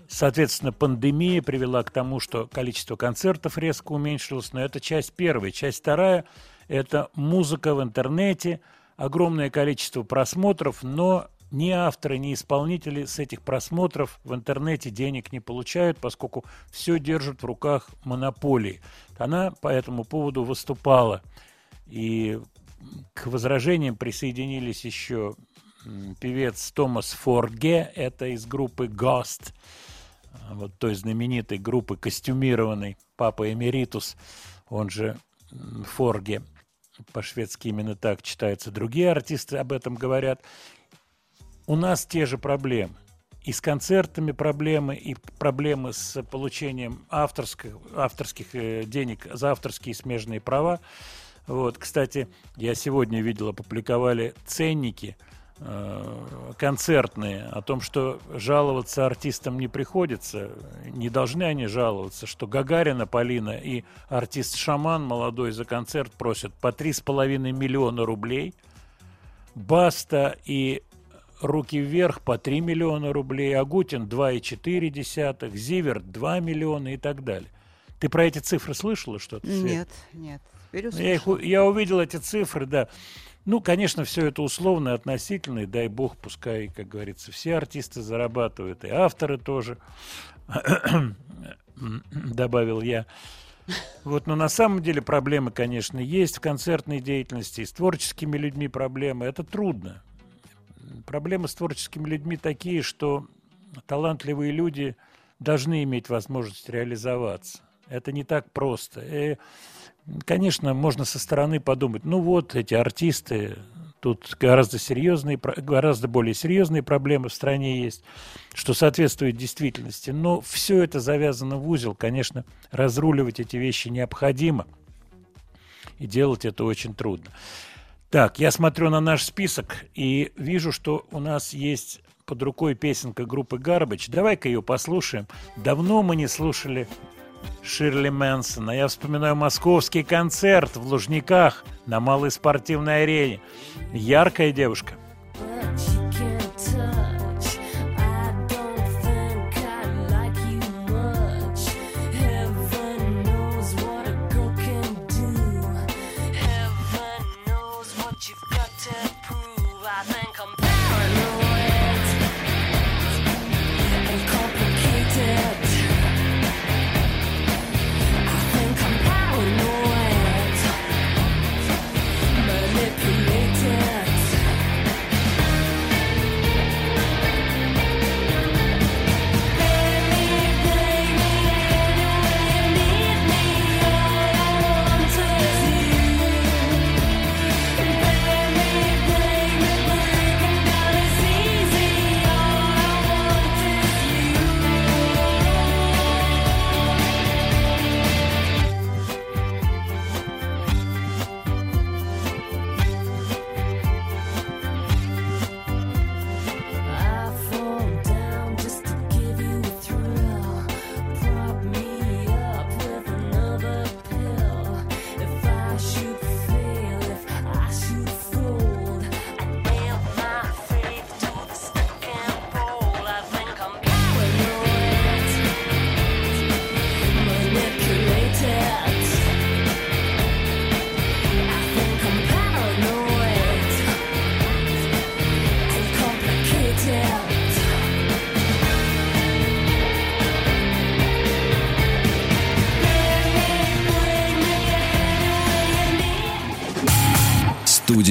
Соответственно, пандемия привела к тому, что количество концертов резко уменьшилось, но это часть первая. Часть вторая – это музыка в интернете, огромное количество просмотров, но ни авторы, ни исполнители с этих просмотров в интернете денег не получают, поскольку все держат в руках монополии. Она по этому поводу выступала. И к возражениям присоединились еще певец Томас Форге, это из группы Ghost, вот той знаменитой группы костюмированной Папа Эмеритус, он же Форге, по-шведски именно так читается. Другие артисты об этом говорят. У нас те же проблемы. И с концертами проблемы, и проблемы с получением авторских, авторских э, денег за авторские смежные права. Вот, кстати, я сегодня видел, опубликовали ценники э, концертные о том, что жаловаться артистам не приходится, не должны они жаловаться, что Гагарина Полина и артист Шаман молодой за концерт просят по 3,5 миллиона рублей, Баста и Руки вверх по 3 миллиона рублей, Агутин 2,4, Зиверт 2 миллиона и так далее. Ты про эти цифры слышала что-то? Нет, нет. Ну, Я, их я увидел эти цифры, да. Ну, конечно, все это условно и относительно, и дай бог, пускай, как говорится, все артисты зарабатывают, и авторы тоже, добавил я. Вот, но на самом деле проблемы, конечно, есть в концертной деятельности, и с творческими людьми проблемы. Это трудно. Проблемы с творческими людьми такие, что талантливые люди должны иметь возможность реализоваться. Это не так просто. И, конечно, можно со стороны подумать, ну вот эти артисты, тут гораздо серьезные, гораздо более серьезные проблемы в стране есть, что соответствует действительности. Но все это завязано в узел. Конечно, разруливать эти вещи необходимо. И делать это очень трудно. Так, я смотрю на наш список и вижу, что у нас есть под рукой песенка группы Гарбач. Давай-ка ее послушаем. Давно мы не слушали Ширли Мэнсона. Я вспоминаю московский концерт в Лужниках на малой спортивной арене. Яркая девушка.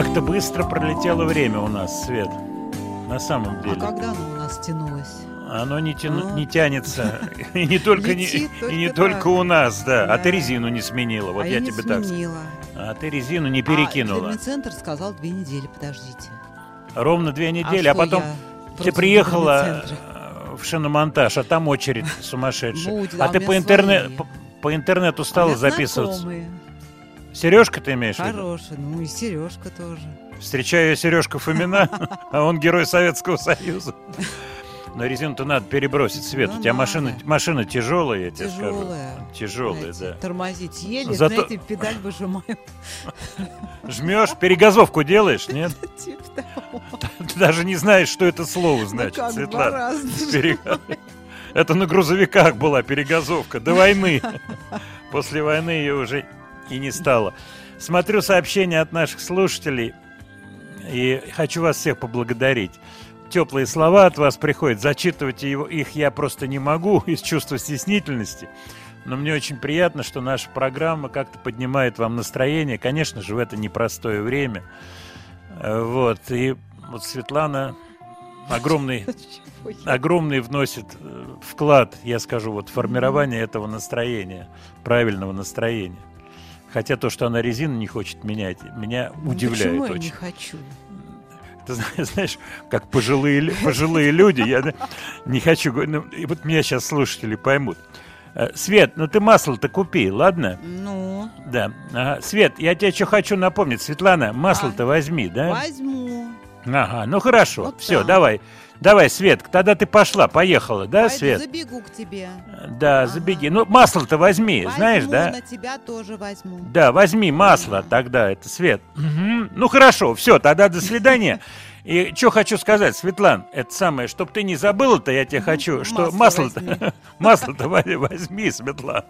Как-то быстро пролетело время у нас, Свет. На самом А деле. когда оно у нас тянулось? Оно не, тяну- А. не тянется. И не только, не, и не только у нас, да. А Да. ты резину не сменила. Вот а я, я тебе так сменила. А ты резину не А перекинула. центр сказал две недели, подождите. Ровно две недели, а, что потом ты приехала э, в шиномонтаж, а там очередь сумасшедшая. Ну, а да, ты по, свои. по, по интернету стала меня записываться. знакомые. Сережка ты имеешь? Хороший, ну и Сережка тоже. Встречаю я Сережка Фомина, а он герой Советского Союза. Но резину-то надо перебросить, Свет. Ну, У тебя надо. машина, машина тяжелая, я тебе Тяжелая. скажу. Тяжелая, Знаете, да. Тормозить еле, Зато- знаете, педаль выжимаем. Жмешь, перегазовку делаешь, нет? Типа того. Ты даже не знаешь, что это слово значит, Ну как, Светлана. раза. Перега- Это на грузовиках была перегазовка до войны. После войны ее уже и не стало. Смотрю сообщения от наших слушателей и хочу вас всех поблагодарить. Теплые слова от вас приходят, зачитывать его, их я просто не могу из чувства стеснительности. Но мне очень приятно, что наша программа как-то поднимает вам настроение. Конечно же, в это непростое время. Э, Вот. И вот Светлана огромный, огромный вносит э, вклад, я скажу, вот формирование этого настроения, правильного настроения. Хотя то, что она резину не хочет менять, меня Ну, удивляет Почему я очень. не хочу? Ты зна- знаешь, как пожилые, пожилые люди, я не хочу ну, и вот меня сейчас слушатели поймут. Э, Свет, ну ты масло-то купи, ладно? Ну, Да. Ага. Свет, я тебе что хочу напомнить. Светлана, масло-то возьми, да? возьму. Ага, ну хорошо. Вот Все, так. давай. Давай, Свет, тогда ты пошла, поехала, да, Пойду Свет? забегу к тебе. Да, забеги. Ну, масло-то возьми, Возьму, знаешь, да? на тебя тоже возьму. Да, возьми масло тогда, это Свет. Мгм. Ну хорошо, все, тогда до свидания. И что хочу сказать, Светлан, это самое, чтобы ты не забыла-то, я тебе хочу, что масло масло-то масло-то во- возьми, Светлан.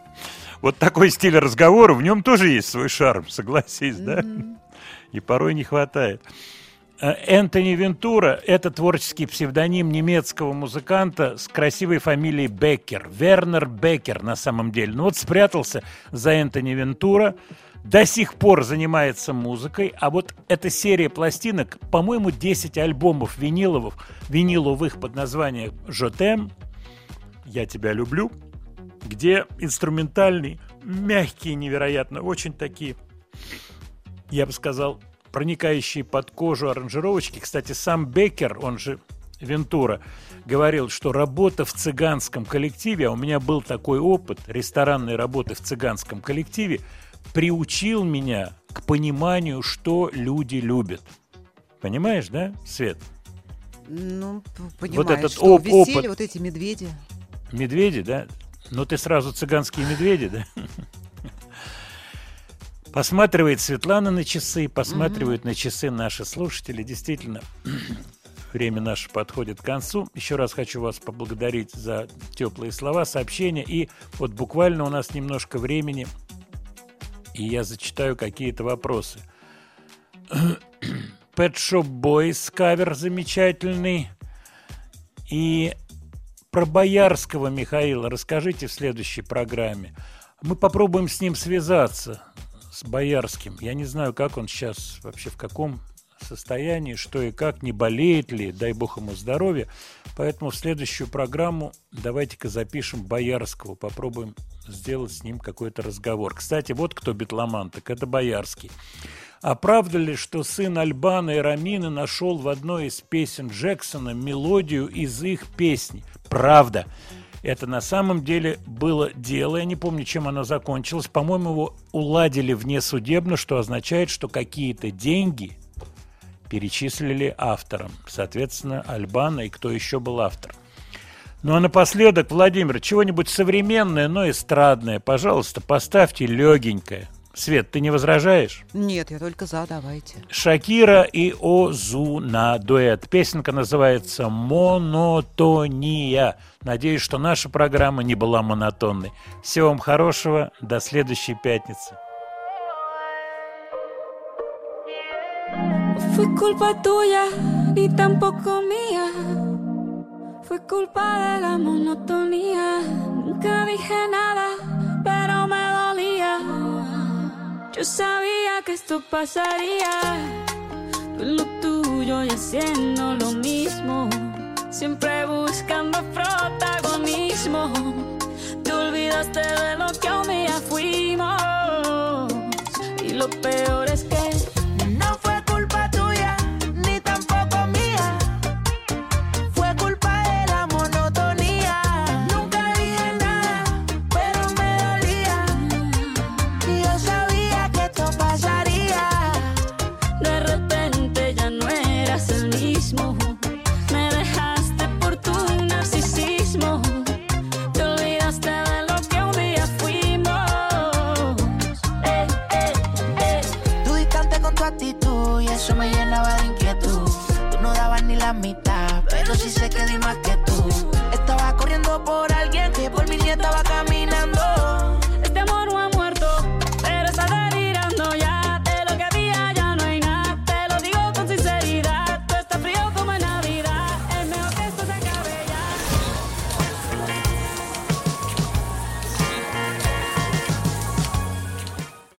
Вот такой стиль разговора, в нем тоже есть свой шарм, согласись, да? И порой не хватает. Э, Энтони Вентура – это творческий псевдоним немецкого музыканта с красивой фамилией Беккер. Вернер Беккер на самом деле. Ну вот спрятался за Энтони Вентура, до сих пор занимается музыкой, а вот эта серия пластинок, по-моему, 10 альбомов виниловых, виниловых под названием «Жотем», «Я тебя люблю», где инструментальный, мягкие невероятно, очень такие я бы сказал, проникающие под кожу аранжировочки. Кстати, сам Беккер, он же Вентура, говорил, что работа в цыганском коллективе, а у меня был такой опыт ресторанной работы в цыганском коллективе, приучил меня к пониманию, что люди любят. Понимаешь, да, Свет? Ну, понимаешь, этот что оп- веселье, опыт. вот эти медведи. Медведи, да? Ну ты сразу цыганские медведи, да? Посматривает Светлана на часы, посматривают на часы наши слушатели. Действительно, время наше подходит к концу. Еще раз хочу вас поблагодарить за теплые слова, сообщения. И вот буквально у нас немножко времени, и я зачитаю какие-то вопросы. Pet Shop Boys кавер замечательный. И про Боярского Михаила расскажите в следующей программе. Мы попробуем с ним связаться, с Боярским. Я не знаю, как он сейчас, вообще в каком состоянии, что и как, не болеет ли, дай бог ему здоровья. Поэтому в следующую программу давайте-ка запишем Боярского, попробуем сделать с ним какой-то разговор. Кстати, вот кто битломан, так это Боярский. А правда ли, что сын Альбана и Рамины нашел в одной из песен Джексона мелодию из их песни? Правда. Это на самом деле было дело, я не помню, чем оно закончилось. По-моему, его уладили внесудебно, что означает, что какие-то деньги перечислили авторам. Соответственно, Альбана и кто еще был автор. Ну а напоследок, Владимир, чего-нибудь современное, но эстрадное, пожалуйста, поставьте легенькое. Свет, ты не возражаешь? Нет, я только за, давайте. Шакира и Озуна дуэт. Песенка называется «Монотония». Надеюсь, что наша программа не была монотонной. Всего вам хорошего. До следующей пятницы. Fue culpa tuya ni tampoco mía. Fue culpa de la monotonía. Nunca dije nada, pero me dolía. Yo sabía que esto pasaría. Tú lo tuyo y haciendo lo mismo. Siempre buscando protagonismo. Te olvidaste de lo que un día fuimos. Y lo peor es que